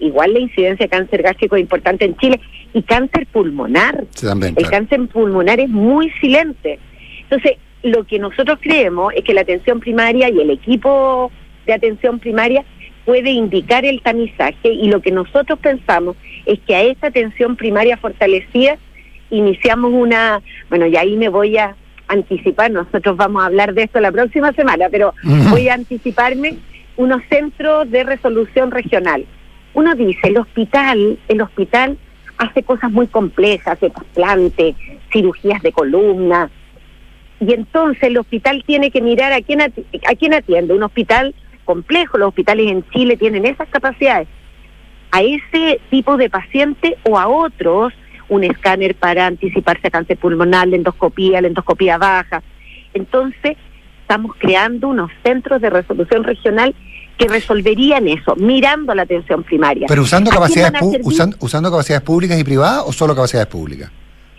igual la incidencia de cáncer gástrico es importante en Chile, y cáncer pulmonar. Sí, también, El cáncer pulmonar es muy silente. Entonces, lo que nosotros creemos es que la atención primaria y el equipo de atención primaria puede indicar el tamizaje y lo que nosotros pensamos es que a esa atención primaria fortalecida iniciamos una, bueno, y ahí me voy a anticipar, nosotros vamos a hablar de esto la próxima semana, pero voy a anticiparme unos centros de resolución regional. Uno dice, el hospital, el hospital hace cosas muy complejas, hace trasplante, cirugías de columna. Y entonces el hospital tiene que mirar a quién, a quién atiende. Un hospital complejo, los hospitales en Chile tienen esas capacidades. A ese tipo de paciente o a otros, un escáner para anticiparse a cáncer pulmonar, la endoscopía, la endoscopía baja. Entonces, estamos creando unos centros de resolución regional que resolverían eso, mirando la atención primaria. Pero usando ¿A quién capacidades, usando, usando capacidades públicas y privadas o solo capacidades públicas.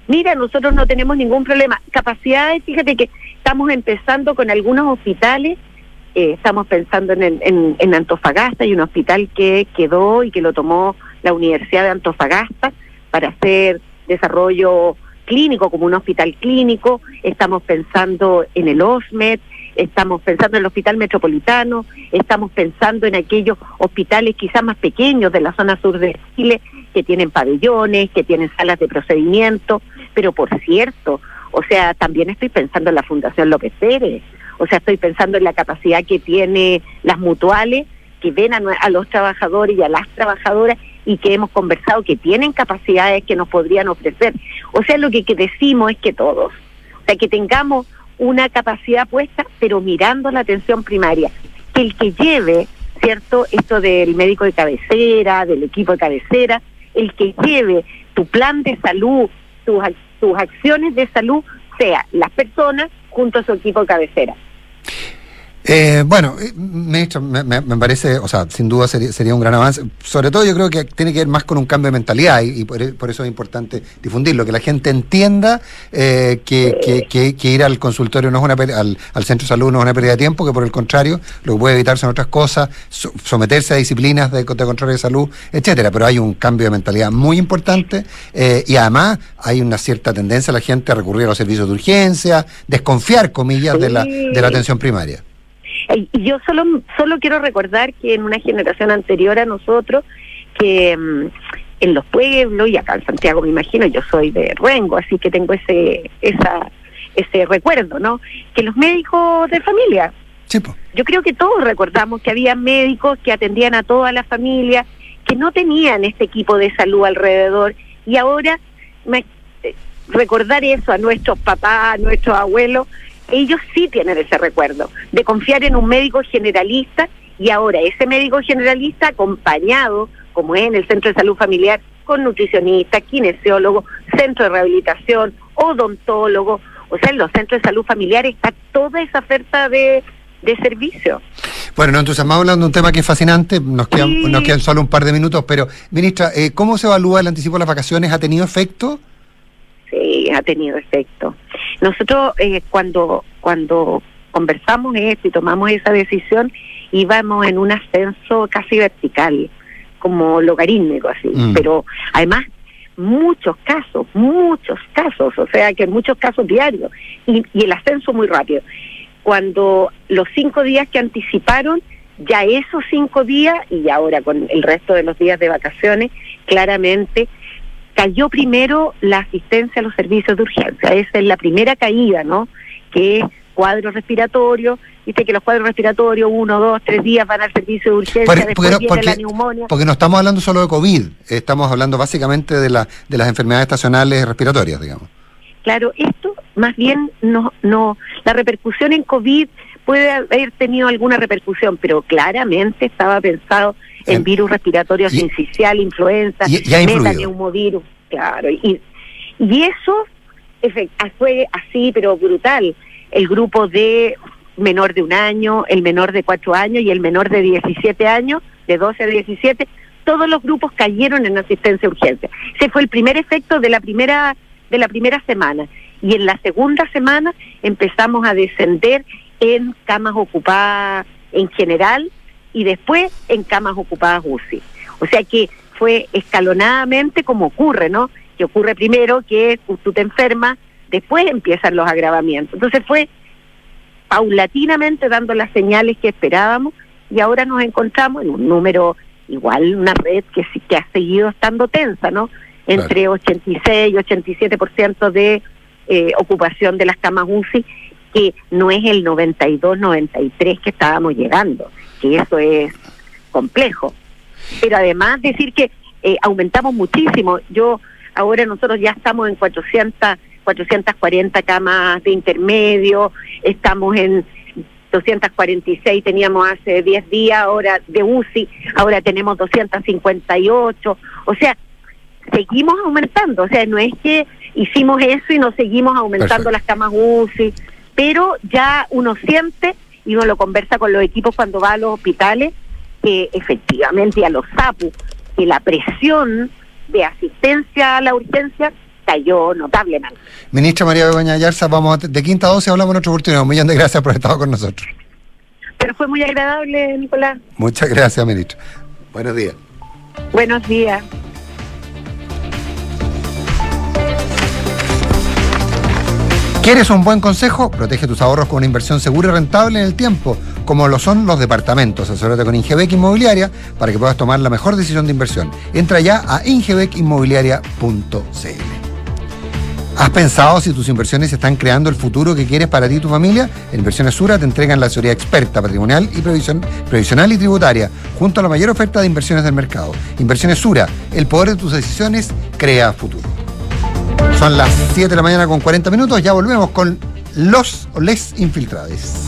Mira, nosotros no tenemos ningún problema. Capacidades, fíjate que estamos empezando con algunos hospitales. eh, estamos pensando en, en, en Antofagasta, hay un hospital que quedó y que lo tomó la Universidad de Antofagasta para hacer desarrollo clínico como un hospital clínico. Estamos pensando en el OSMED, estamos pensando en el Hospital Metropolitano, estamos pensando en aquellos hospitales quizás más pequeños de la zona sur de Chile que tienen pabellones, que tienen salas de procedimiento, pero por cierto, o sea, también estoy pensando en la Fundación López Pérez, o sea, estoy pensando en la capacidad que tiene las mutuales, que ven a, a los trabajadores y a las trabajadoras y que hemos conversado que tienen capacidades que nos podrían ofrecer. O sea, lo que, que decimos es que todos, o sea, que tengamos una capacidad puesta, pero mirando la atención primaria, que el que lleve, ¿cierto? Esto del médico de cabecera, del equipo de cabecera, el que lleve tu plan de salud, tus, tus acciones de salud, sea las personas junto a su equipo de cabecera. Eh, bueno, eh, me, me- me parece, o sea, sin duda sería, sería un gran avance. Sobre todo yo creo que tiene que ver más con un cambio de mentalidad y, y por, por eso es importante difundirlo, que la gente entienda eh, que, que- que- que ir al consultorio no es una al, al centro de salud no es una pérdida de tiempo, que por el contrario, lo que puede evitarse en otras cosas, so- someterse a disciplinas de, de control de salud, etcétera. Pero hay un cambio de mentalidad muy importante eh, y además hay una cierta tendencia a la gente a recurrir a los servicios de urgencia, desconfiar, comillas, de la, de la atención primaria. Y yo solo, solo quiero recordar que en una generación anterior a nosotros, que mm, en los pueblos y acá en Santiago me imagino, yo soy de Ruengo, así que tengo ese, esa, ese recuerdo, ¿no? Que los médicos de familia, yo creo que todos recordamos que había médicos que atendían a toda la familia, que no tenían este equipo de salud alrededor y ahora me- eh, recordar eso a nuestros papás, a nuestros abuelos, ellos sí tienen ese recuerdo de confiar en un médico generalista y ahora ese médico generalista acompañado, como es en el centro de salud familiar, con nutricionista, kinesiólogo, centro de rehabilitación, odontólogo, o sea, en los centros de salud familiar está toda esa oferta de, de servicio. Bueno, nos entusiasmamos hablando de un tema que es fascinante, nos quedan, nos quedan solo un par de minutos, pero, ministra, eh, ¿cómo se evalúa el anticipo de las vacaciones? ¿Ha tenido efecto? Sí, ha tenido efecto. Nosotros eh, cuando cuando conversamos esto y tomamos esa decisión íbamos en un ascenso casi vertical, como logarítmico así, Mm. pero además muchos casos, muchos casos, o sea que muchos casos diarios y, y el ascenso muy rápido. Cuando los cinco días que anticiparon, ya esos cinco días y ahora con el resto de los días de vacaciones, claramente cayó primero la asistencia a los servicios de urgencia. Esa es la primera caída, ¿no? Que es cuadro respiratorio. Dice que los cuadros respiratorios, uno, dos, tres días van al servicio de urgencia, Por- después porque viene porque- la neumonía. Porque no estamos hablando solo de COVID, estamos hablando básicamente de, la, de las enfermedades estacionales respiratorias, digamos. Claro, esto más bien no, no, la repercusión en COVID puede haber tenido alguna repercusión, pero claramente estaba pensado en virus respiratorios sincicial, influenza, metaneumovirus, claro, y, y eso fue así, pero brutal. El grupo de menor de un año, el menor de cuatro años y el menor de 17 años, de 12 a 17, todos los grupos cayeron en asistencia a urgencia. Ese fue el primer efecto de la primera de la primera semana y en la segunda semana empezamos a descender en camas ocupadas en general y después en camas ocupadas UCI. O sea que fue escalonadamente como ocurre, ¿no? Que ocurre primero que tú te enfermas, después empiezan los agravamientos. Entonces fue paulatinamente dando las señales que esperábamos y ahora nos encontramos en un número igual, una red que que ha seguido estando tensa, ¿no? Entre 86 y 87% de eh, ocupación de las camas UCI, que no es el 92-93 que estábamos llegando, que eso es complejo. Pero además decir que eh, aumentamos muchísimo. Yo ahora nosotros ya estamos en 400, 440 camas de intermedio, estamos en 246 teníamos hace 10 días, ahora de UCI, ahora tenemos 258, o sea, seguimos aumentando, o sea, no es que hicimos eso y nos seguimos aumentando Perfecto. las camas UCI, pero ya uno siente y uno lo conversa con los equipos cuando va a los hospitales, que efectivamente a los SAPU, que la presión de asistencia a la urgencia cayó notablemente. Ministra María Begoña Ayarza, vamos a- de quinta a 12 hablamos en otra oportunidad. Un millón de gracias por haber estado con nosotros. Pero fue muy agradable, Nicolás. Muchas gracias, ministra. Buenos días. Buenos días. ¿Quieres un buen consejo? Protege tus ahorros con una inversión segura y rentable en el tiempo, como lo son los departamentos. Asesórate con Ingebec Inmobiliaria para que puedas tomar la mejor decisión de inversión. Entra ya a ingebecinmobiliaria.cl. ¿Has pensado si tus inversiones están creando el futuro que quieres para ti y tu familia? En Inversiones Sura te entregan la asesoría experta patrimonial y previsión- previsional y tributaria, junto a la mayor oferta de inversiones del mercado. Inversiones Sura, el poder de tus decisiones crea futuro. Son las 7 de la mañana con 40 minutos. Ya volvemos con los o les infiltrades.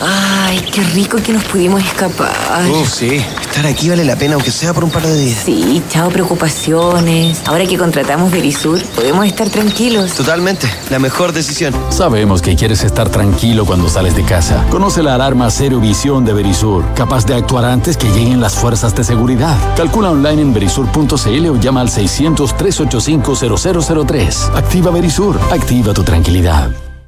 Ay, qué rico que nos pudimos escapar. Oh, sí. Estar aquí vale la pena, aunque sea por un par de días. Sí, chao preocupaciones. Ahora que contratamos Verisur, podemos estar tranquilos. Totalmente. La mejor decisión. Sabemos que quieres estar tranquilo cuando sales de casa. Conoce la alarma Cero Visión de Verisur, capaz de actuar antes que lleguen las fuerzas de seguridad. Calcula online en verisur.cl o llama al 600-385-0003. Activa Verisur, activa tu tranquilidad.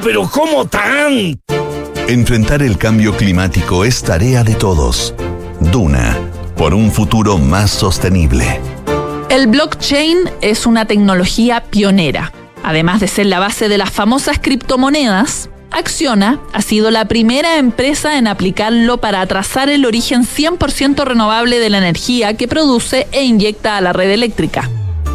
pero ¿cómo tan? Enfrentar el cambio climático es tarea de todos. Duna, por un futuro más sostenible. El blockchain es una tecnología pionera. Además de ser la base de las famosas criptomonedas, Acciona ha sido la primera empresa en aplicarlo para trazar el origen 100% renovable de la energía que produce e inyecta a la red eléctrica.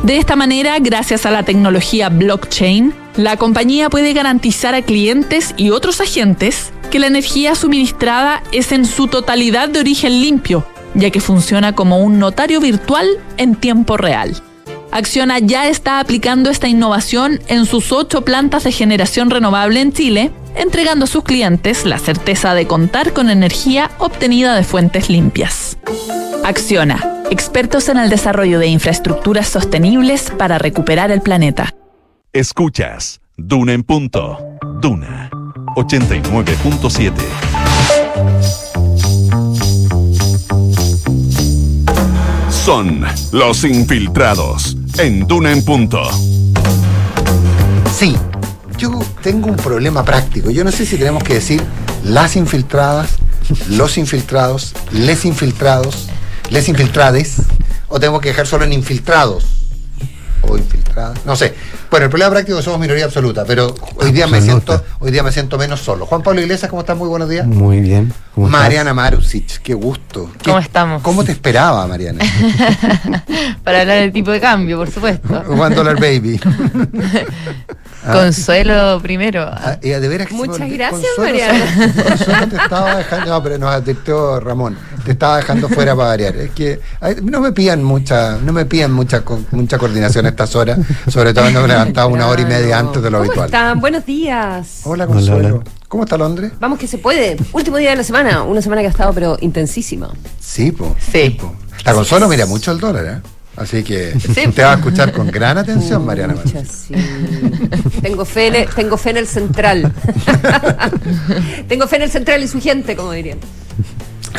De esta manera, gracias a la tecnología blockchain, la compañía puede garantizar a clientes y otros agentes que la energía suministrada es en su totalidad de origen limpio, ya que funciona como un notario virtual en tiempo real. Acciona ya está aplicando esta innovación en sus ocho plantas de generación renovable en Chile, entregando a sus clientes la certeza de contar con energía obtenida de fuentes limpias. Acciona, expertos en el desarrollo de infraestructuras sostenibles para recuperar el planeta. Escuchas Duna en punto. Duna 89.7. Son los infiltrados en Duna en punto. Sí, yo tengo un problema práctico. Yo no sé si tenemos que decir las infiltradas, los infiltrados, les infiltrados, les infiltrades, o tenemos que dejar solo en infiltrados o infiltradas. No sé. Bueno, el problema práctico es que somos minoría absoluta, pero hoy día me siento, hoy día me siento menos solo. Juan Pablo Iglesias, ¿cómo estás? Muy buenos días. Muy bien. ¿Cómo estás? Mariana Marusic, qué gusto. ¿Qué- ¿Cómo estamos? ¿Cómo te esperaba, Mariana? Para hablar del tipo de cambio, por supuesto. One Dollar Baby. Ah. Consuelo primero. Ah, y de veras que se me Muchas gracias, Consuelo. Consuelo te estaba dejando, no, pero nos advirtió Ramón, te estaba dejando fuera para variar. Es que ay, no me pidan mucha, no me pidan mucha, mucha coordinación a estas horas, sobre todo cuando me levantaba una hora y media antes de lo ¿Cómo habitual. están? Buenos días. Hola Consuelo. ¿Cómo está Londres? Vamos que se puede. Último día de la semana. Una semana que ha estado, pero intensísima. Sí, po. Sí. po. La Consuelo mira mucho el dólar, ¿eh? Así que te va a escuchar con gran atención, Mariana. Pucha, sí. tengo, fe en el, tengo fe en el central. tengo fe en el central y su gente, como dirían.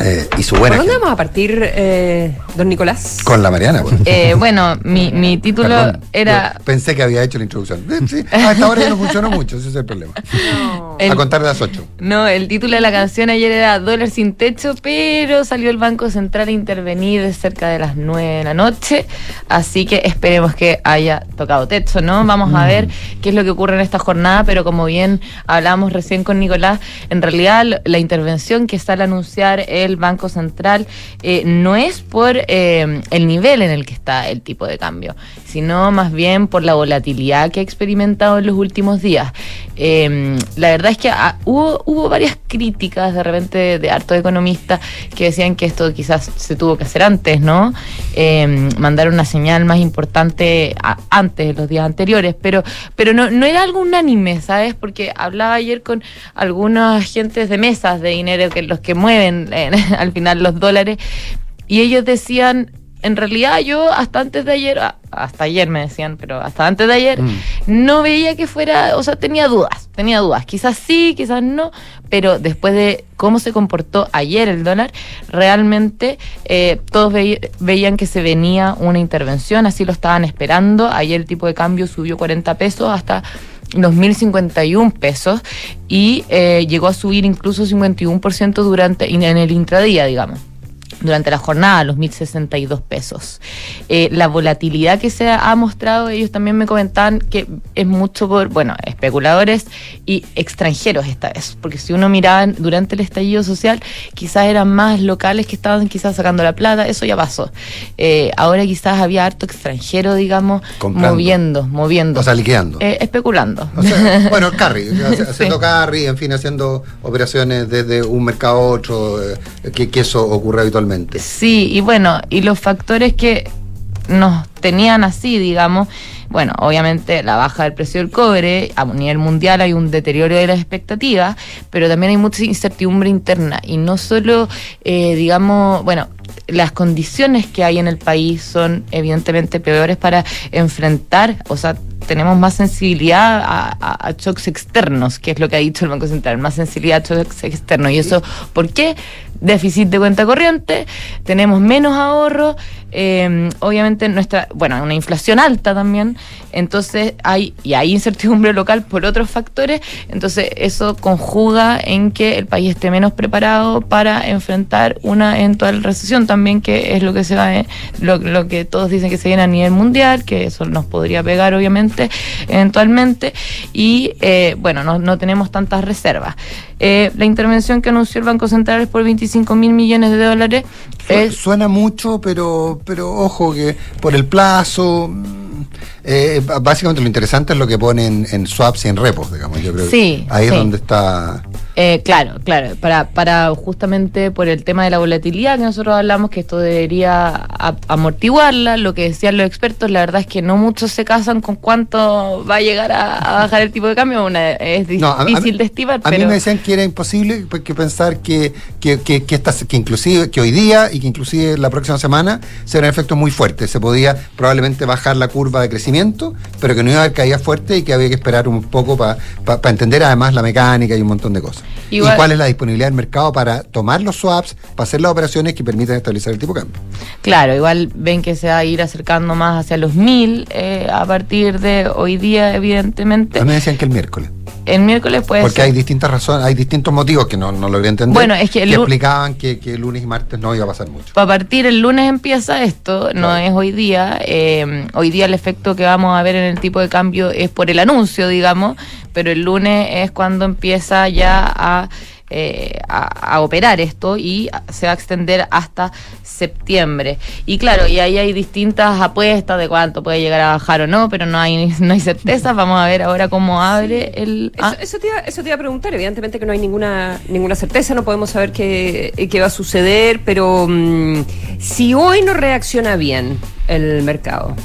Eh, y su ¿Por buena dónde gente. vamos a partir, eh, don Nicolás? Con la Mariana, pues. Eh, bueno, mi, mi título Perdón, era... Pensé que había hecho la introducción. Eh, sí, a esta hora ya no funcionó mucho, ese es el problema. El- A contar de las 8. No, el título de la canción ayer era Dólar sin techo, pero salió el Banco Central a intervenir cerca de las 9 de la noche, así que esperemos que haya tocado techo, ¿no? Vamos a ver qué es lo que ocurre en esta jornada, pero como bien hablamos recién con Nicolás, en realidad la intervención que sale a anunciar el Banco Central eh, no es por eh, el nivel en el que está el tipo de cambio, sino más bien por la volatilidad que ha experimentado en los últimos días. Eh, la verdad es que ah, hubo, hubo varias críticas de repente de, de hartos economistas que decían que esto quizás se tuvo que hacer antes, ¿no? Eh, mandar una señal más importante antes de los días anteriores, pero, pero no, no era algo unánime, ¿sabes? Porque hablaba ayer con algunos agentes de mesas de dinero, que los que mueven al final los dólares, y ellos decían, en realidad yo hasta antes de ayer, ah, hasta ayer me decían, pero hasta antes de ayer, no veía que fuera, o sea, tenía dudas, tenía dudas, quizás sí, quizás no, pero después de cómo se comportó ayer el dólar, realmente eh, todos veí- veían que se venía una intervención, así lo estaban esperando, ayer el tipo de cambio subió 40 pesos hasta los 1.051 pesos y eh, llegó a subir incluso 51% durante en el intradía, digamos durante la jornada, los 1.062 pesos. Eh, la volatilidad que se ha mostrado, ellos también me comentaban que es mucho por, bueno, especuladores y extranjeros esta vez, porque si uno miraba durante el estallido social, quizás eran más locales que estaban quizás sacando la plata, eso ya pasó. Eh, ahora quizás había harto extranjero, digamos, Comprando. moviendo, moviendo. O sea, liquidando. Eh, especulando. O sea, bueno, carry, haciendo carry, en fin, haciendo operaciones desde un mercado a otro, eh, que, que eso ocurre habitualmente. Sí, y bueno, y los factores que nos tenían así, digamos, bueno, obviamente la baja del precio del cobre, a nivel mundial hay un deterioro de las expectativas, pero también hay mucha incertidumbre interna y no solo, eh, digamos, bueno, las condiciones que hay en el país son evidentemente peores para enfrentar, o sea, tenemos más sensibilidad a, shocks externos, que es lo que ha dicho el Banco Central, más sensibilidad a shocks externos. ¿Y eso por qué? Déficit de cuenta corriente, tenemos menos ahorro, eh, obviamente nuestra, bueno, una inflación alta también, entonces hay, y hay incertidumbre local por otros factores, entonces eso conjuga en que el país esté menos preparado para enfrentar una eventual recesión también, que es lo que se va, eh, lo, lo que todos dicen que se viene a nivel mundial, que eso nos podría pegar obviamente eventualmente, y eh, bueno, no, no tenemos tantas reservas. Eh, la intervención que anunció el Banco Central es por 25 mil millones de dólares. Su- Es, Suena mucho, pero, pero ojo que por el plazo, mm, eh, básicamente lo interesante es lo que ponen en swaps y en repos, digamos. Yo creo que Sí, ahí es donde está. Eh, claro, claro, para, para justamente por el tema de la volatilidad que nosotros hablamos, que esto debería amortiguarla, lo que decían los expertos, la verdad es que no muchos se casan con cuánto va a llegar a, a bajar el tipo de cambio, una, es difícil a- a de estimar, A pero... mí me decían que era imposible pues, que pensar que, que, que, que, estas- que inclusive que hoy día y que inclusive la próxima semana se un efecto muy fuerte. Se podía probablemente bajar la curva de crecimiento, pero que no iba a haber caída fuerte y que había que esperar un poco para entender además la mecánica y un montón de cosas. Igual- y cuál es la disponibilidad del mercado para tomar los swaps, para hacer las operaciones que permitan estabilizar el tipo de cambio. Claro, igual ven que se va a ir acercando más hacia los mil eh, a partir de hoy día, evidentemente. A mí me decían que el miércoles. El miércoles puede Porque ser. hay distintas razones, hay distintos motivos que no, no logré entender. Bueno, es que el lu- explicaban que, que lunes y martes no iba a pasar mucho. A partir el lunes empieza esto, no es hoy día. eh, hoy día el efecto que vamos a ver en el tipo de cambio es por el anuncio, digamos, pero el lunes es cuando empieza ya a eh, a, a operar esto y se va a extender hasta septiembre. Y claro, y ahí hay distintas apuestas de cuánto puede llegar a bajar o no, pero no hay, no hay certeza. Vamos a ver ahora cómo abre el... Eso, eso te iba, eso te iba a preguntar, evidentemente que no hay ninguna, ninguna certeza, no podemos saber qué, qué va a suceder, pero mm, si hoy no reacciona bien el mercado,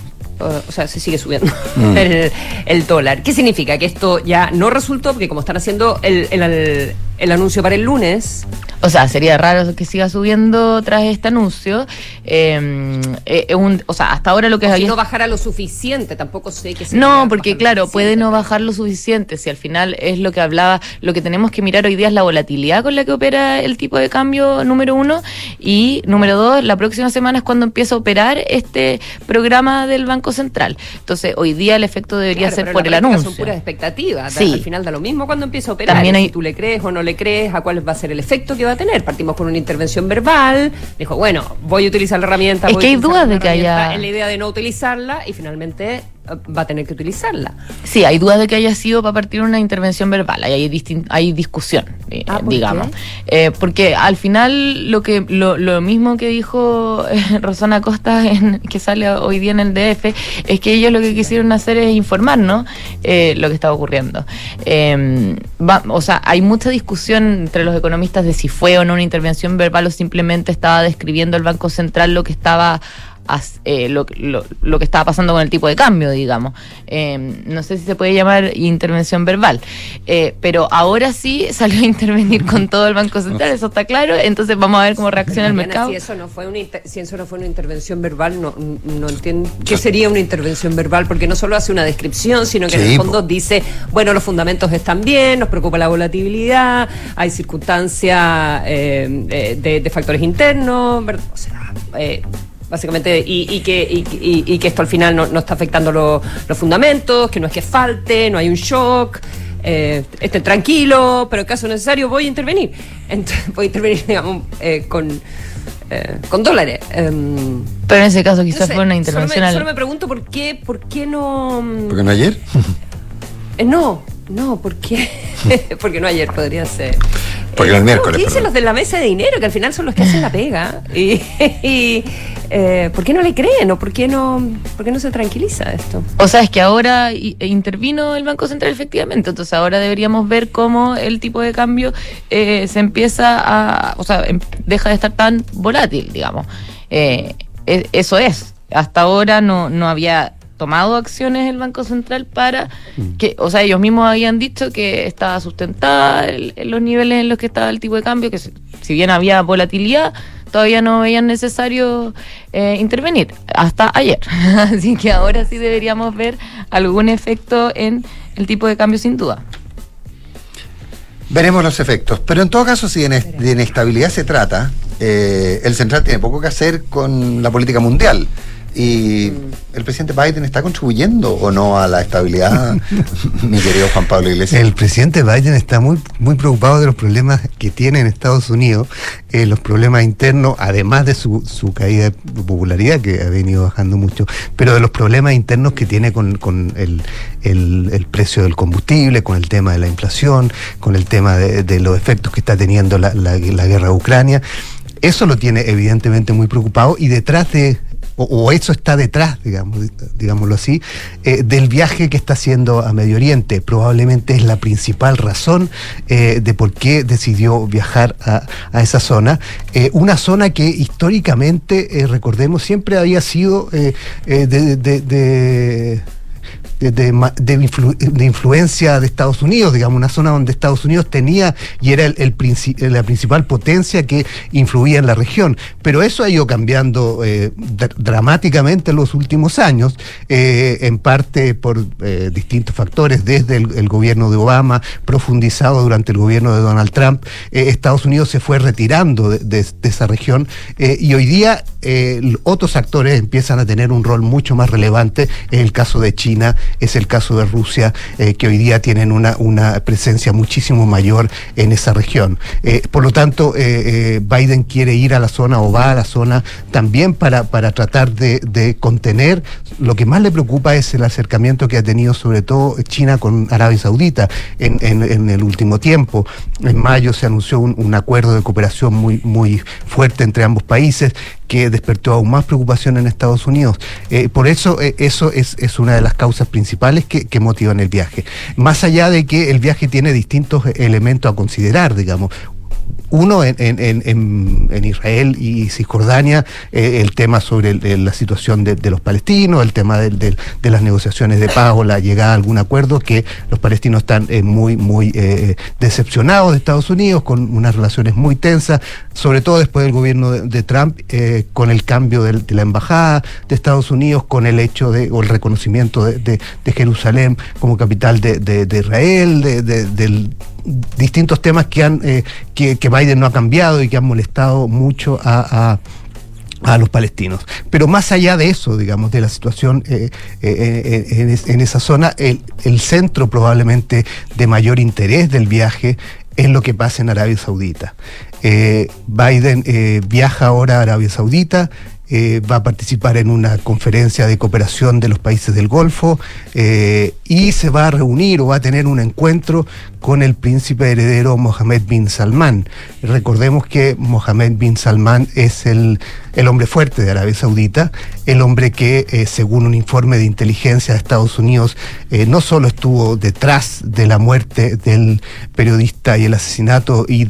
o o sea, se sigue subiendo Mm. el, el dólar. ¿Qué significa? Que esto ya no resultó, porque como están haciendo el, el- el- el anuncio para el lunes, O sea, sería raro que siga subiendo tras este anuncio. Eh, eh, un- o sea, hasta ahora lo que o si había- no bajara lo suficiente, tampoco sé que No, porque claro, puede no bajar lo suficiente. Si al final es lo que hablaba, lo que tenemos que mirar hoy día es la volatilidad con la que opera el tipo de cambio, número uno. Y número dos, la próxima semana es cuando empieza a operar este programa del Banco Central. Entonces, hoy día el efecto debería Claro, ser por el anuncio. Son puras expectativas. Sí. Al final da lo mismo cuando empieza a operar. También hay- Si tú le crees o no le crees, a cuál va a ser el efecto que va a tener. Partimos con una intervención verbal. Dijo, bueno, voy a utilizar la herramienta. Es voy que hay dudas de que haya- En la idea de no utilizarla y finalmente va a tener que utilizarla. Sí, hay dudas de que haya sido para partir una intervención verbal, hay, hay discusión, eh, Ah, ¿por digamos. Eh, porque al final lo que lo, lo mismo que dijo eh, Rosana Costa, en, que sale hoy día en el DF, es que ellos lo que quisieron hacer es informarnos eh, lo que estaba ocurriendo. Eh, va- o sea, hay mucha discusión entre los economistas de si fue o no una intervención verbal o simplemente estaba describiendo el Banco Central lo que estaba eh, lo, lo- lo que estaba pasando con el tipo de cambio, digamos. Eh, no sé si se puede llamar intervención verbal, eh, pero ahora sí salió a intervenir con todo el Banco Central, eso está claro, entonces vamos a ver cómo reacciona el mercado. Si eso no fue una, inter- si eso no fue una intervención verbal, no, no entiendo qué sería una intervención verbal, porque no solo hace una descripción, sino que en el fondo dice, bueno, los fundamentos están bien, nos preocupa la volatilidad, hay circunstancias eh, eh, de, de factores internos, ¿verdad? o sea, eh, básicamente, y, y que, y, y- y que esto al final no, no está afectando lo- los fundamentos, que no es que falte, no hay un shock. Eh, estén tranquilo, pero en caso necesario voy a intervenir. Entonces, voy a intervenir, digamos, eh, con, eh, con dólares. Em, Pero en ese caso quizás no sé, fue una solo intervención me, al- solo me pregunto por qué, por qué no. mm, ¿Por qué no ayer? eh, no, no, ¿por qué? Porque no ayer podría ser. Porque no el miércoles, ¿Qué dicen los de la mesa de dinero? Que al final son los que hacen la pega. Y, y, eh, ¿Por qué no le creen? ¿O por qué no, por qué no se tranquiliza esto? O sea, es que ahora i- e intervino el Banco Central efectivamente, entonces ahora deberíamos ver cómo el tipo de cambio eh, se empieza a, o sea, em- deja de estar tan volátil, digamos. Eh, e- eso es. Hasta ahora no, no había tomado acciones el Banco Central para que, o sea, ellos mismos habían dicho que estaba sustentada el- en los niveles en los que estaba el tipo de cambio, que si bien había volatilidad, todavía no veían necesario eh, intervenir hasta ayer. Así que ahora sí deberíamos ver algún efecto en el tipo de cambio sin duda. Veremos los efectos. Pero en todo caso, si de ine- de inestabilidad se trata, eh, el central tiene poco que hacer con la política mundial. ¿Y el presidente Biden está contribuyendo o no a la estabilidad, mi querido Juan Pablo Iglesias? El presidente Biden está muy, muy preocupado de los problemas que tiene en Estados Unidos, eh, los problemas internos, además de su, su caída de popularidad, que ha venido bajando mucho, pero de los problemas internos que tiene con, con el, el- el precio del combustible, con el tema de la inflación, con el tema de, de los efectos que está teniendo la, la- la guerra de Ucrania. Eso lo tiene evidentemente muy preocupado y detrás de, o, eso está detrás, digamos, digámoslo así, eh, del viaje que está haciendo a Medio Oriente. Probablemente es la principal razón eh, de por qué decidió viajar a, a esa zona. Eh, una zona que históricamente, recordemos, siempre había sido de de, de de de influencia de Estados Unidos, digamos, una zona donde Estados Unidos tenía y era el, el princi- la principal potencia que influía en la región. Pero eso ha ido cambiando eh, dr- dramáticamente en los últimos años, eh, en parte por eh, distintos factores, desde el, gobierno de Obama, profundizado durante el gobierno de Donald Trump, eh, Estados Unidos se fue retirando de, esa región eh, y hoy día eh, otros actores empiezan a tener un rol mucho más relevante, en el caso de China es el caso de Rusia, eh, que hoy día tienen una, una presencia muchísimo mayor en esa región. Eh, por lo tanto, eh, Biden quiere ir a la zona o va a la zona también para, para tratar de, de contener. Lo que más le preocupa es el acercamiento que ha tenido sobre todo China con Arabia Saudita en, en- en el último tiempo. En mayo se anunció un, un acuerdo de cooperación muy, muy fuerte entre ambos países que despertó aún más preocupación en Estados Unidos. Eh, por eso, eh, eso es, es una de las causas principales que, que motivan el viaje. Más allá de que el viaje tiene distintos elementos a considerar, digamos. Uno en, en- en- en- Israel y Cisjordania, eh, el tema sobre la situación de, los palestinos, el tema de las negociaciones de paz o la llegada a algún acuerdo, que los palestinos están eh, muy, muy eh, decepcionados de Estados Unidos, con unas relaciones muy tensas, sobre todo después del gobierno de, Trump, con el cambio de, la embajada de Estados Unidos, con el hecho de, el reconocimiento de, Jerusalén como capital de, Israel, de- de- del distintos temas que han eh, que, que Biden no ha cambiado y que han molestado mucho a, a- los palestinos. Pero más allá de eso, digamos, de la situación eh, eh, en, en esa zona, el, el centro probablemente de mayor interés del viaje es lo que pasa en Arabia Saudita. Biden viaja ahora a Arabia Saudita, eh, va a participar en una conferencia de cooperación de los países del Golfo eh, y se va a reunir o va a tener un encuentro con el príncipe heredero Mohammed bin Salman. Recordemos que Mohammed bin Salman es el, el hombre fuerte de Arabia Saudita, el hombre que, eh, según un informe de inteligencia de Estados Unidos, eh, no solo estuvo detrás de la muerte del periodista y el asesinato y,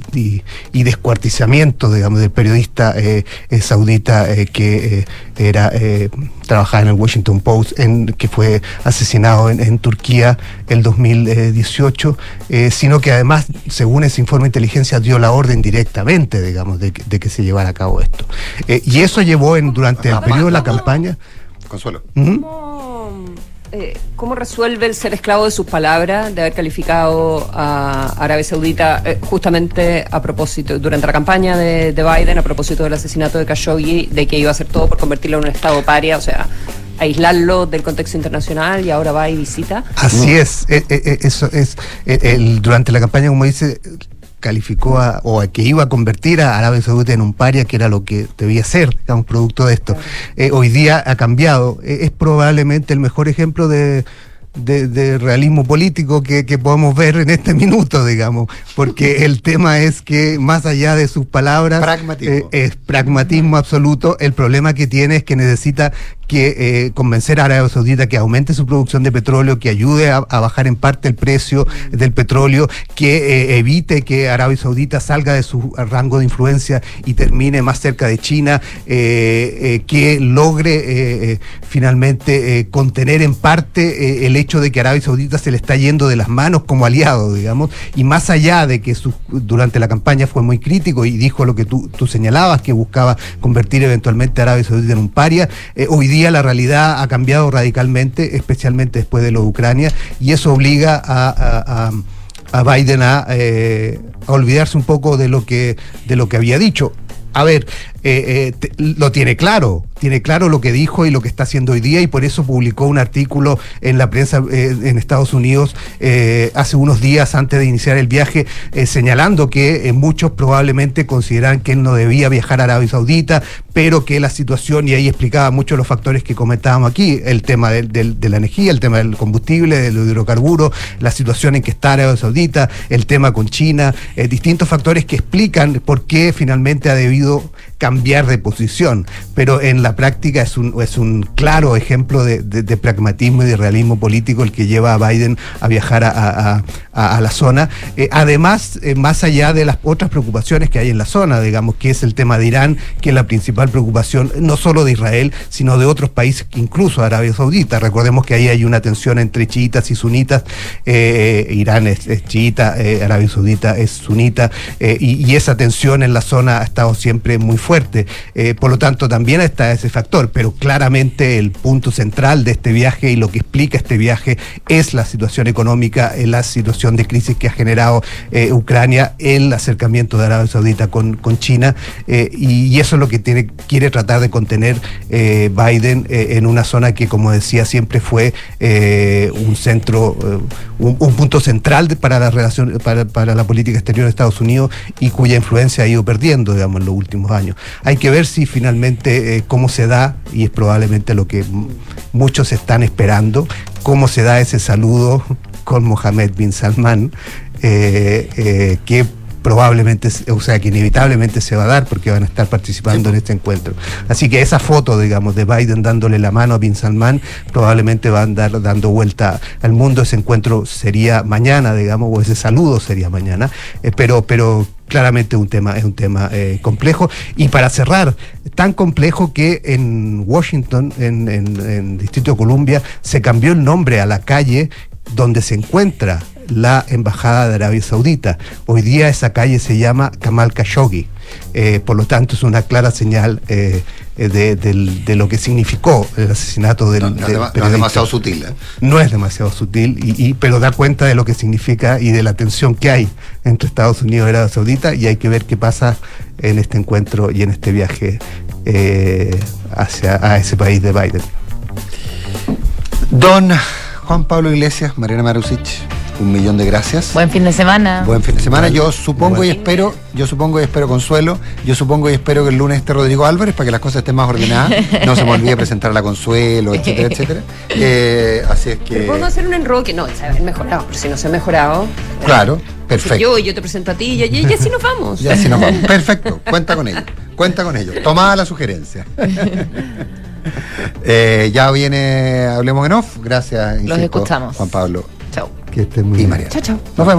descuartizamiento, digamos, del periodista eh, saudita que era eh, trabajaba en el Washington Post, en, que fue asesinado en, en Turquía el 2018, eh, sino que además, según ese informe de inteligencia, dio la orden directamente, digamos, de, que- de que se llevara a cabo esto. Eh, y eso llevó en, durante el periodo de la campaña. Consuelo. ¿Cómo, eh, cómo resuelve el ser esclavo de sus palabras, de haber calificado a Arabia Saudita eh, justamente a propósito, durante la campaña de, de Biden, a propósito del asesinato de Khashoggi, de que iba a hacer todo por convertirlo en un estado paria, o sea, aislarlo del contexto internacional y ahora va y visita? Así es, eh, eh, eh, eso es, eh, el- durante la campaña, como dice, calificó a, o a que iba a convertir a Arabia Saudita en un paria, que era lo que debía ser, digamos, producto de esto. Eh, hoy día ha cambiado, Eh, es probablemente el mejor ejemplo de, de, de realismo político que, que podemos ver en este minuto, digamos, porque el tema es que más allá de sus palabras, eh, es pragmatismo absoluto, el problema que tiene es que necesita que eh, convencer a Arabia Saudita que aumente su producción de petróleo, que ayude a, bajar en parte el precio del petróleo, que eh, evite que Arabia Saudita salga de su rango de influencia y termine más cerca de China, eh, que logre finalmente contener en parte el hecho de que Arabia Saudita se le está yendo de las manos como aliado, digamos, y más allá de que su- durante la campaña fue muy crítico y dijo lo que tú, tú señalabas, que buscaba convertir eventualmente a Arabia Saudita en un paria, hoy día la realidad ha cambiado radicalmente, especialmente después de lo de Ucrania, y eso obliga a- a Biden a, eh, a olvidarse un poco de lo que, de lo que había dicho. A ver, eh, eh, lo tiene claro, tiene claro lo que dijo y lo que está haciendo hoy día y por eso publicó un artículo en la prensa eh, en Estados Unidos hace unos días antes de iniciar el viaje señalando que muchos probablemente consideran que él no debía viajar a Arabia Saudita, pero que la situación, y ahí explicaba muchos los factores que comentábamos aquí, el tema del- de la energía, el tema del combustible, del hidrocarburo, la situación en que está Arabia Saudita, el tema con China, distintos factores que explican por qué finalmente ha debido cambiar de posición, pero en la práctica es un, es un claro ejemplo de, pragmatismo y de realismo político el que lleva a Biden a viajar a, la zona. Eh, además, eh, más allá de las otras preocupaciones que hay en la zona, digamos, que es el tema de Irán, que es la principal preocupación no solo de Israel, sino de otros países, incluso Arabia Saudita. Recordemos que ahí hay una tensión entre chiitas y sunitas. Eh, Irán es, chiita, Arabia Saudita es sunita, y esa tensión en la zona ha estado siempre muy fuerte. Eh, por lo tanto, también está ese factor, pero claramente el punto central de este viaje y lo que explica este viaje es la situación económica, eh, la situación de crisis que ha generado eh, Ucrania, el acercamiento de Arabia Saudita con, China, y, eso es lo que tiene, quiere tratar de contener Biden en una zona que, como decía, siempre fue un centro, un, un punto central para la relación, para la política exterior de Estados Unidos y cuya influencia ha ido perdiendo, digamos, en los últimos años. Hay que ver si finalmente eh, cómo se da, y es probablemente lo que muchos están esperando, cómo se da ese saludo con Mohammed bin Salman, eh, eh, que probablemente, o sea, que inevitablemente se va a dar porque van a estar participando en este encuentro. Así que esa foto, digamos, de Biden dándole la mano a Bin Salman, probablemente va a andar dando vuelta al mundo. Ese encuentro sería mañana, digamos, o ese saludo sería mañana, eh, pero, pero claramente un tema, es un tema eh, complejo. Y para cerrar, tan complejo que en Washington, en, en, en Distrito de Columbia, se cambió el nombre a la calle donde se encuentra la Embajada de Arabia Saudita. Hoy día esa calle se llama Kamal Khashoggi. Eh, por lo tanto, es una clara señal eh, eh, de, lo que significó el asesinato del, No, no del dema- no es demasiado sutil, ¿eh? No es demasiado sutil, y, y- pero da cuenta de lo que significa y de la tensión que hay entre Estados Unidos y Arabia Saudita, y hay que ver qué pasa en este encuentro y en este viaje eh, hacia a ese país de Biden. Don Juan Pablo Iglesias, Mariana Marusich, un millón de gracias. Buen fin de semana. Buen fin de semana. Yo supongo y espero, yo supongo y espero Consuelo, yo supongo y espero que el lunes esté Rodrigo Álvarez para que las cosas estén más ordenadas. No se me olvide presentar a la Consuelo, etcétera, etcétera. Eh, así es que. Podemos hacer un enroque, no, se haber mejorado, pero si no se ha mejorado. Claro, si perfecto. Yo y yo te presento a ti y, y, y así nos vamos. Ya así nos vamos. Perfecto, cuenta con ello. Cuenta con ello. Tomada la sugerencia. Eh, ya viene Hablemos en Off. Gracias. Los escuchamos. Juan Pablo. Chao. Que estén muy y bien. María. Chao, chao. Nos vemos.